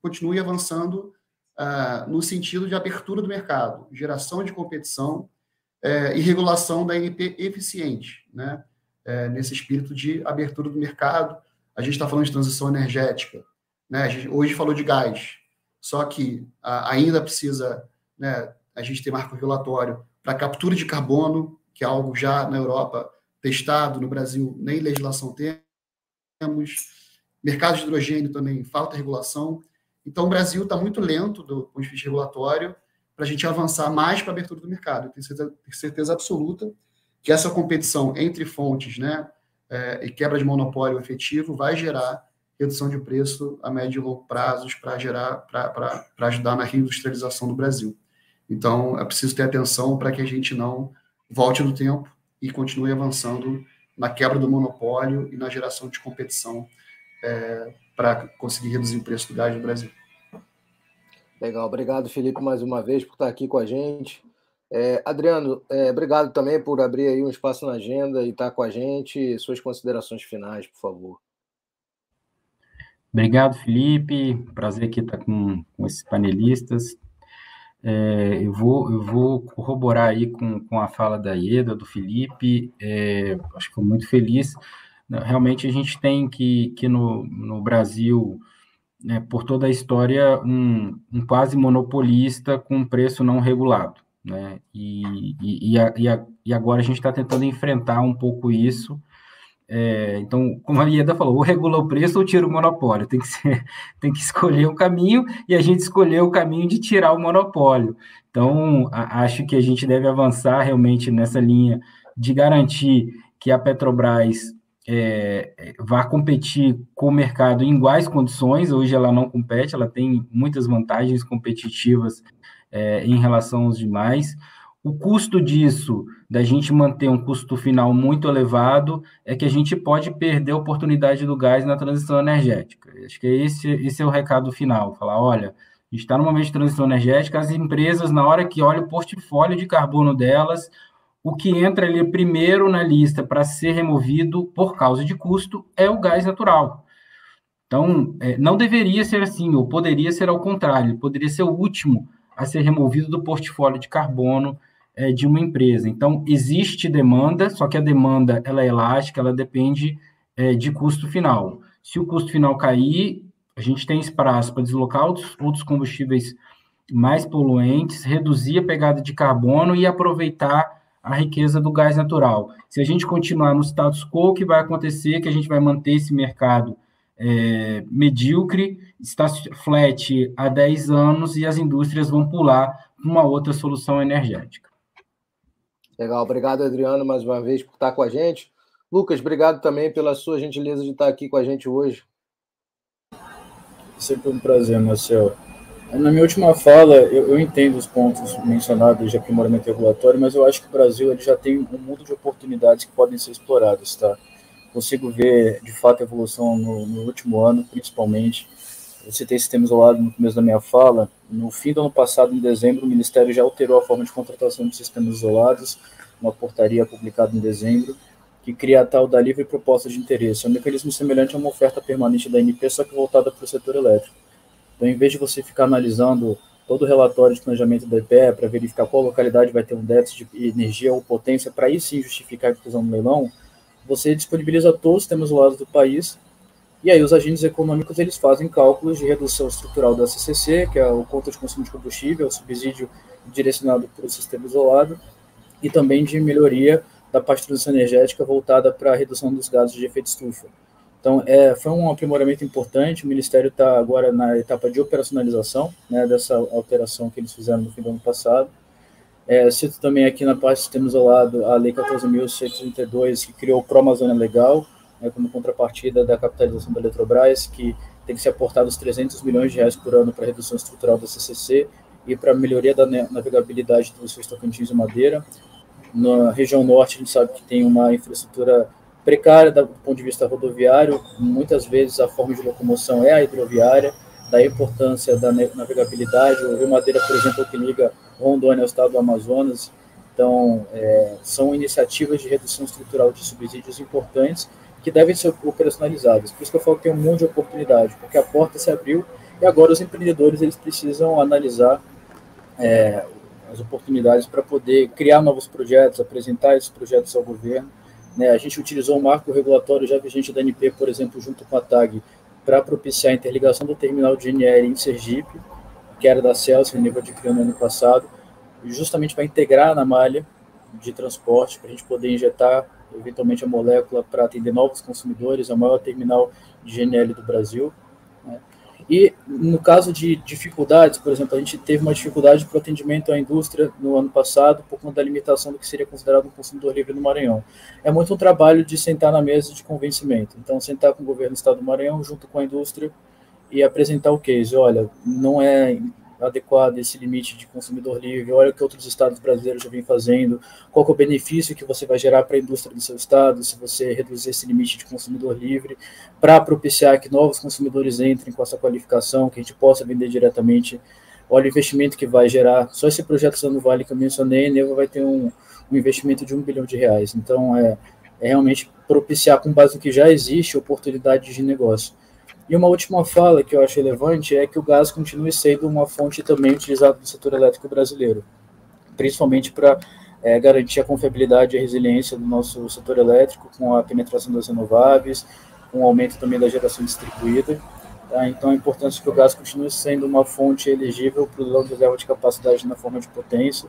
continue avançando uh, no sentido de abertura do mercado, geração de competição uh, e regulação da NP eficiente, né? Uh, nesse espírito de abertura do mercado. A gente está falando de transição energética, né? A gente, hoje falou de gás, só que ainda precisa né, a gente ter marco regulatório para captura de carbono, que é algo já na Europa testado, no Brasil nem legislação temos. Mercado de hidrogênio também falta regulação. Então, o Brasil está muito lento do ponto de vista regulatório para a gente avançar mais para a abertura do mercado. Eu tenho certeza, certeza, absoluta que essa competição entre fontes né, é, e quebra de monopólio efetivo vai gerar redução de preço a médio e longo prazos para gerar para ajudar na reindustrialização do Brasil. Então, é preciso ter atenção para que a gente não volte no tempo e continue avançando na quebra do monopólio e na geração de competição é, para conseguir reduzir o preço do gás no Brasil. Legal, obrigado, Felipe, mais uma vez por estar aqui com a gente. É, Adriano, é, obrigado também por abrir aí um espaço na agenda e estar com a gente. Suas considerações finais, por favor. Obrigado, Felipe. Prazer aqui estar com, com esses panelistas. É, eu, vou, eu vou corroborar aí com, com a fala da Ieda, do Felipe. É, acho que foi muito feliz. Realmente a gente tem que, que no, no Brasil né, por toda a história, um, um, quase monopolista com preço não regulado. Né? E, e, e, a, e agora a gente está tentando enfrentar um pouco isso. É, então, como a Ieda falou, ou regula o preço ou tira o monopólio. Tem que, ser, tem que escolher um caminho e a gente escolheu o caminho de tirar o monopólio. Então, a, acho que a gente deve avançar realmente nessa linha de garantir que a Petrobras é, vá competir com o mercado em iguais condições. Hoje ela não compete, ela tem muitas vantagens competitivas é, em relação aos demais. O custo disso, da gente manter um custo final muito elevado, é que a gente pode perder a oportunidade do gás na transição energética. Acho que esse, esse é o recado final. Falar, olha, A gente está no momento de transição energética, as empresas, na hora que olha o portfólio de carbono delas, o que entra ali primeiro na lista para ser removido por causa de custo é o gás natural. Então, é, não deveria ser assim, ou poderia ser ao contrário, poderia ser o último a ser removido do portfólio de carbono é, de uma empresa. Então, existe demanda, só que a demanda ela é elástica, ela depende é, de custo final. Se o custo final cair, a gente tem espaço para deslocar outros, outros combustíveis mais poluentes, reduzir a pegada de carbono e aproveitar a riqueza do gás natural. Se a gente continuar no status quo, o que vai acontecer é que a gente vai manter esse mercado é, medíocre, está flat há 10 anos e as indústrias vão pular para uma outra solução energética. Legal, obrigado, Adriano, mais uma vez por estar com a gente. Lucas, obrigado também pela sua gentileza de estar aqui com a gente hoje. Sempre um prazer, Marcelo. Na minha última fala, eu, eu, entendo os pontos mencionados de aprimoramento regulatório, mas eu acho que o Brasil ele já tem um mundo de oportunidades que podem ser exploradas, tá? Consigo ver, de fato, a evolução no, no último ano, principalmente. Eu citei sistema isolado no começo da minha fala. No fim do ano passado, em dezembro, o Ministério já alterou a forma de contratação de sistemas isolados, uma portaria publicada em dezembro, que cria a tal da livre proposta de interesse. É um mecanismo semelhante a uma oferta permanente da NP, só que voltada para o setor elétrico. Então, em vez de você ficar analisando todo o relatório de planejamento da EPE para verificar qual localidade vai ter um déficit de energia ou potência, para aí sim justificar a inclusão no leilão, você disponibiliza todos os sistemas isolados do país, e aí os agentes econômicos eles fazem cálculos de redução estrutural da CCC, que é o conta de consumo de combustível, o subsídio direcionado para o sistema isolado, e também de melhoria da parte de transição energética voltada para a redução dos gases de efeito estufa. Então, é, foi um aprimoramento importante. O Ministério está agora na etapa de operacionalização né, dessa alteração que eles fizeram no fim do ano passado. É, cito também aqui na parte do sistema isolado a Lei 14.132, que criou o Pro-Amazônia Legal, né, como contrapartida da capitalização da Eletrobras, que tem que ser aportado os 300 milhões de reais por ano para redução estrutural da CCC e para melhoria da navegabilidade dos seus Tocantins e Madeira. Na região norte, a gente sabe que tem uma infraestrutura precária do ponto de vista rodoviário, muitas vezes a forma de locomoção é a hidroviária, da importância da navegabilidade. O Rio Madeira, por exemplo, que liga Rondônia ao estado do Amazonas. Então, é, são iniciativas de redução estrutural de subsídios importantes que devem ser operacionalizadas. Por isso que eu falo que tem um monte de oportunidade, porque a porta se abriu e agora os empreendedores eles precisam analisar é, as oportunidades para poder criar novos projetos, apresentar esses projetos ao governo. Né? A gente utilizou o marco regulatório já vigente da ANP, por exemplo, junto com a TAG, para propiciar a interligação do terminal de GNL em Sergipe, que era da Celsius, nível de no ano passado, justamente para integrar na malha de transporte, para a gente poder injetar eventualmente a molécula para atender novos consumidores, é o maior terminal de GNL do Brasil. E no caso de dificuldades, por exemplo, a gente teve uma dificuldade para o atendimento à indústria no ano passado por conta da limitação do que seria considerado um consumidor livre no Maranhão. É muito um trabalho de sentar na mesa de convencimento. Então, sentar com o governo do estado do Maranhão junto com a indústria e apresentar o case. Olha, não é adequado esse limite de consumidor livre, olha o que outros estados brasileiros já vêm fazendo, qual é o benefício que você vai gerar para a indústria do seu estado se você reduzir esse limite de consumidor livre, para propiciar que novos consumidores entrem com essa qualificação, que a gente possa vender diretamente. Olha o investimento que vai gerar, só esse projeto Sano Vale que eu mencionei, Nevo vai ter um, um investimento de um bilhão de reais. Então, é, é realmente propiciar, com base no que já existe, oportunidades de negócio. E uma última fala que eu acho relevante é que o gás continue sendo uma fonte também utilizada no setor elétrico brasileiro, principalmente para é, garantir a confiabilidade e a resiliência do nosso setor elétrico, com a penetração das renováveis, com o aumento também da geração distribuída. Tá? Então, a importância que o gás continue sendo uma fonte elegível para o leilão de reserva de capacidade na forma de potência,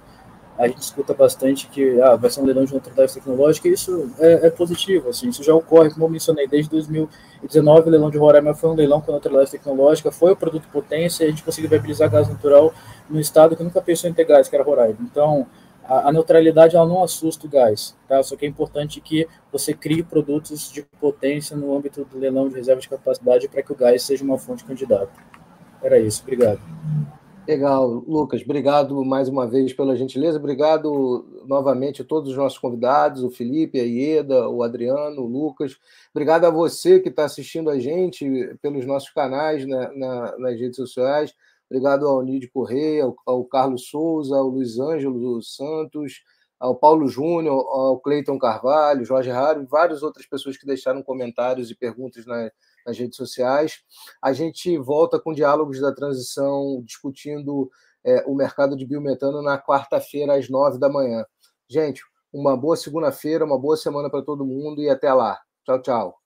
a gente escuta bastante que ah, vai ser um leilão de neutralidade tecnológica, e isso é, é, positivo, assim, isso já ocorre, como eu mencionei, desde 2019, o leilão de Roraima foi um leilão com neutralidade tecnológica, foi o produto potência, e a gente conseguiu viabilizar gás natural no estado que nunca pensou em ter gás, que era Roraima. Então, a, a, neutralidade ela não assusta o gás, tá? Só que é importante que você crie produtos de potência no âmbito do leilão de reserva de capacidade para que o gás seja uma fonte candidata. Era isso, obrigado. Legal, Lucas, obrigado mais uma vez pela gentileza, obrigado novamente a todos os nossos convidados, o Felipe, a Ieda, o Adriano, o Lucas, obrigado a você que está assistindo a gente pelos nossos canais na, na, nas redes sociais, Obrigado ao Nide Correia, ao, ao Carlos Souza, ao Luiz Ângelo Santos, ao Paulo Júnior, ao Cleiton Carvalho, Jorge Raro e várias outras pessoas que deixaram comentários e perguntas na, nas redes sociais. A gente volta com diálogos da transição discutindo é, o mercado de biometano na quarta-feira, às nove da manhã. Gente, uma boa segunda-feira, uma boa semana para todo mundo e até lá. Tchau, tchau.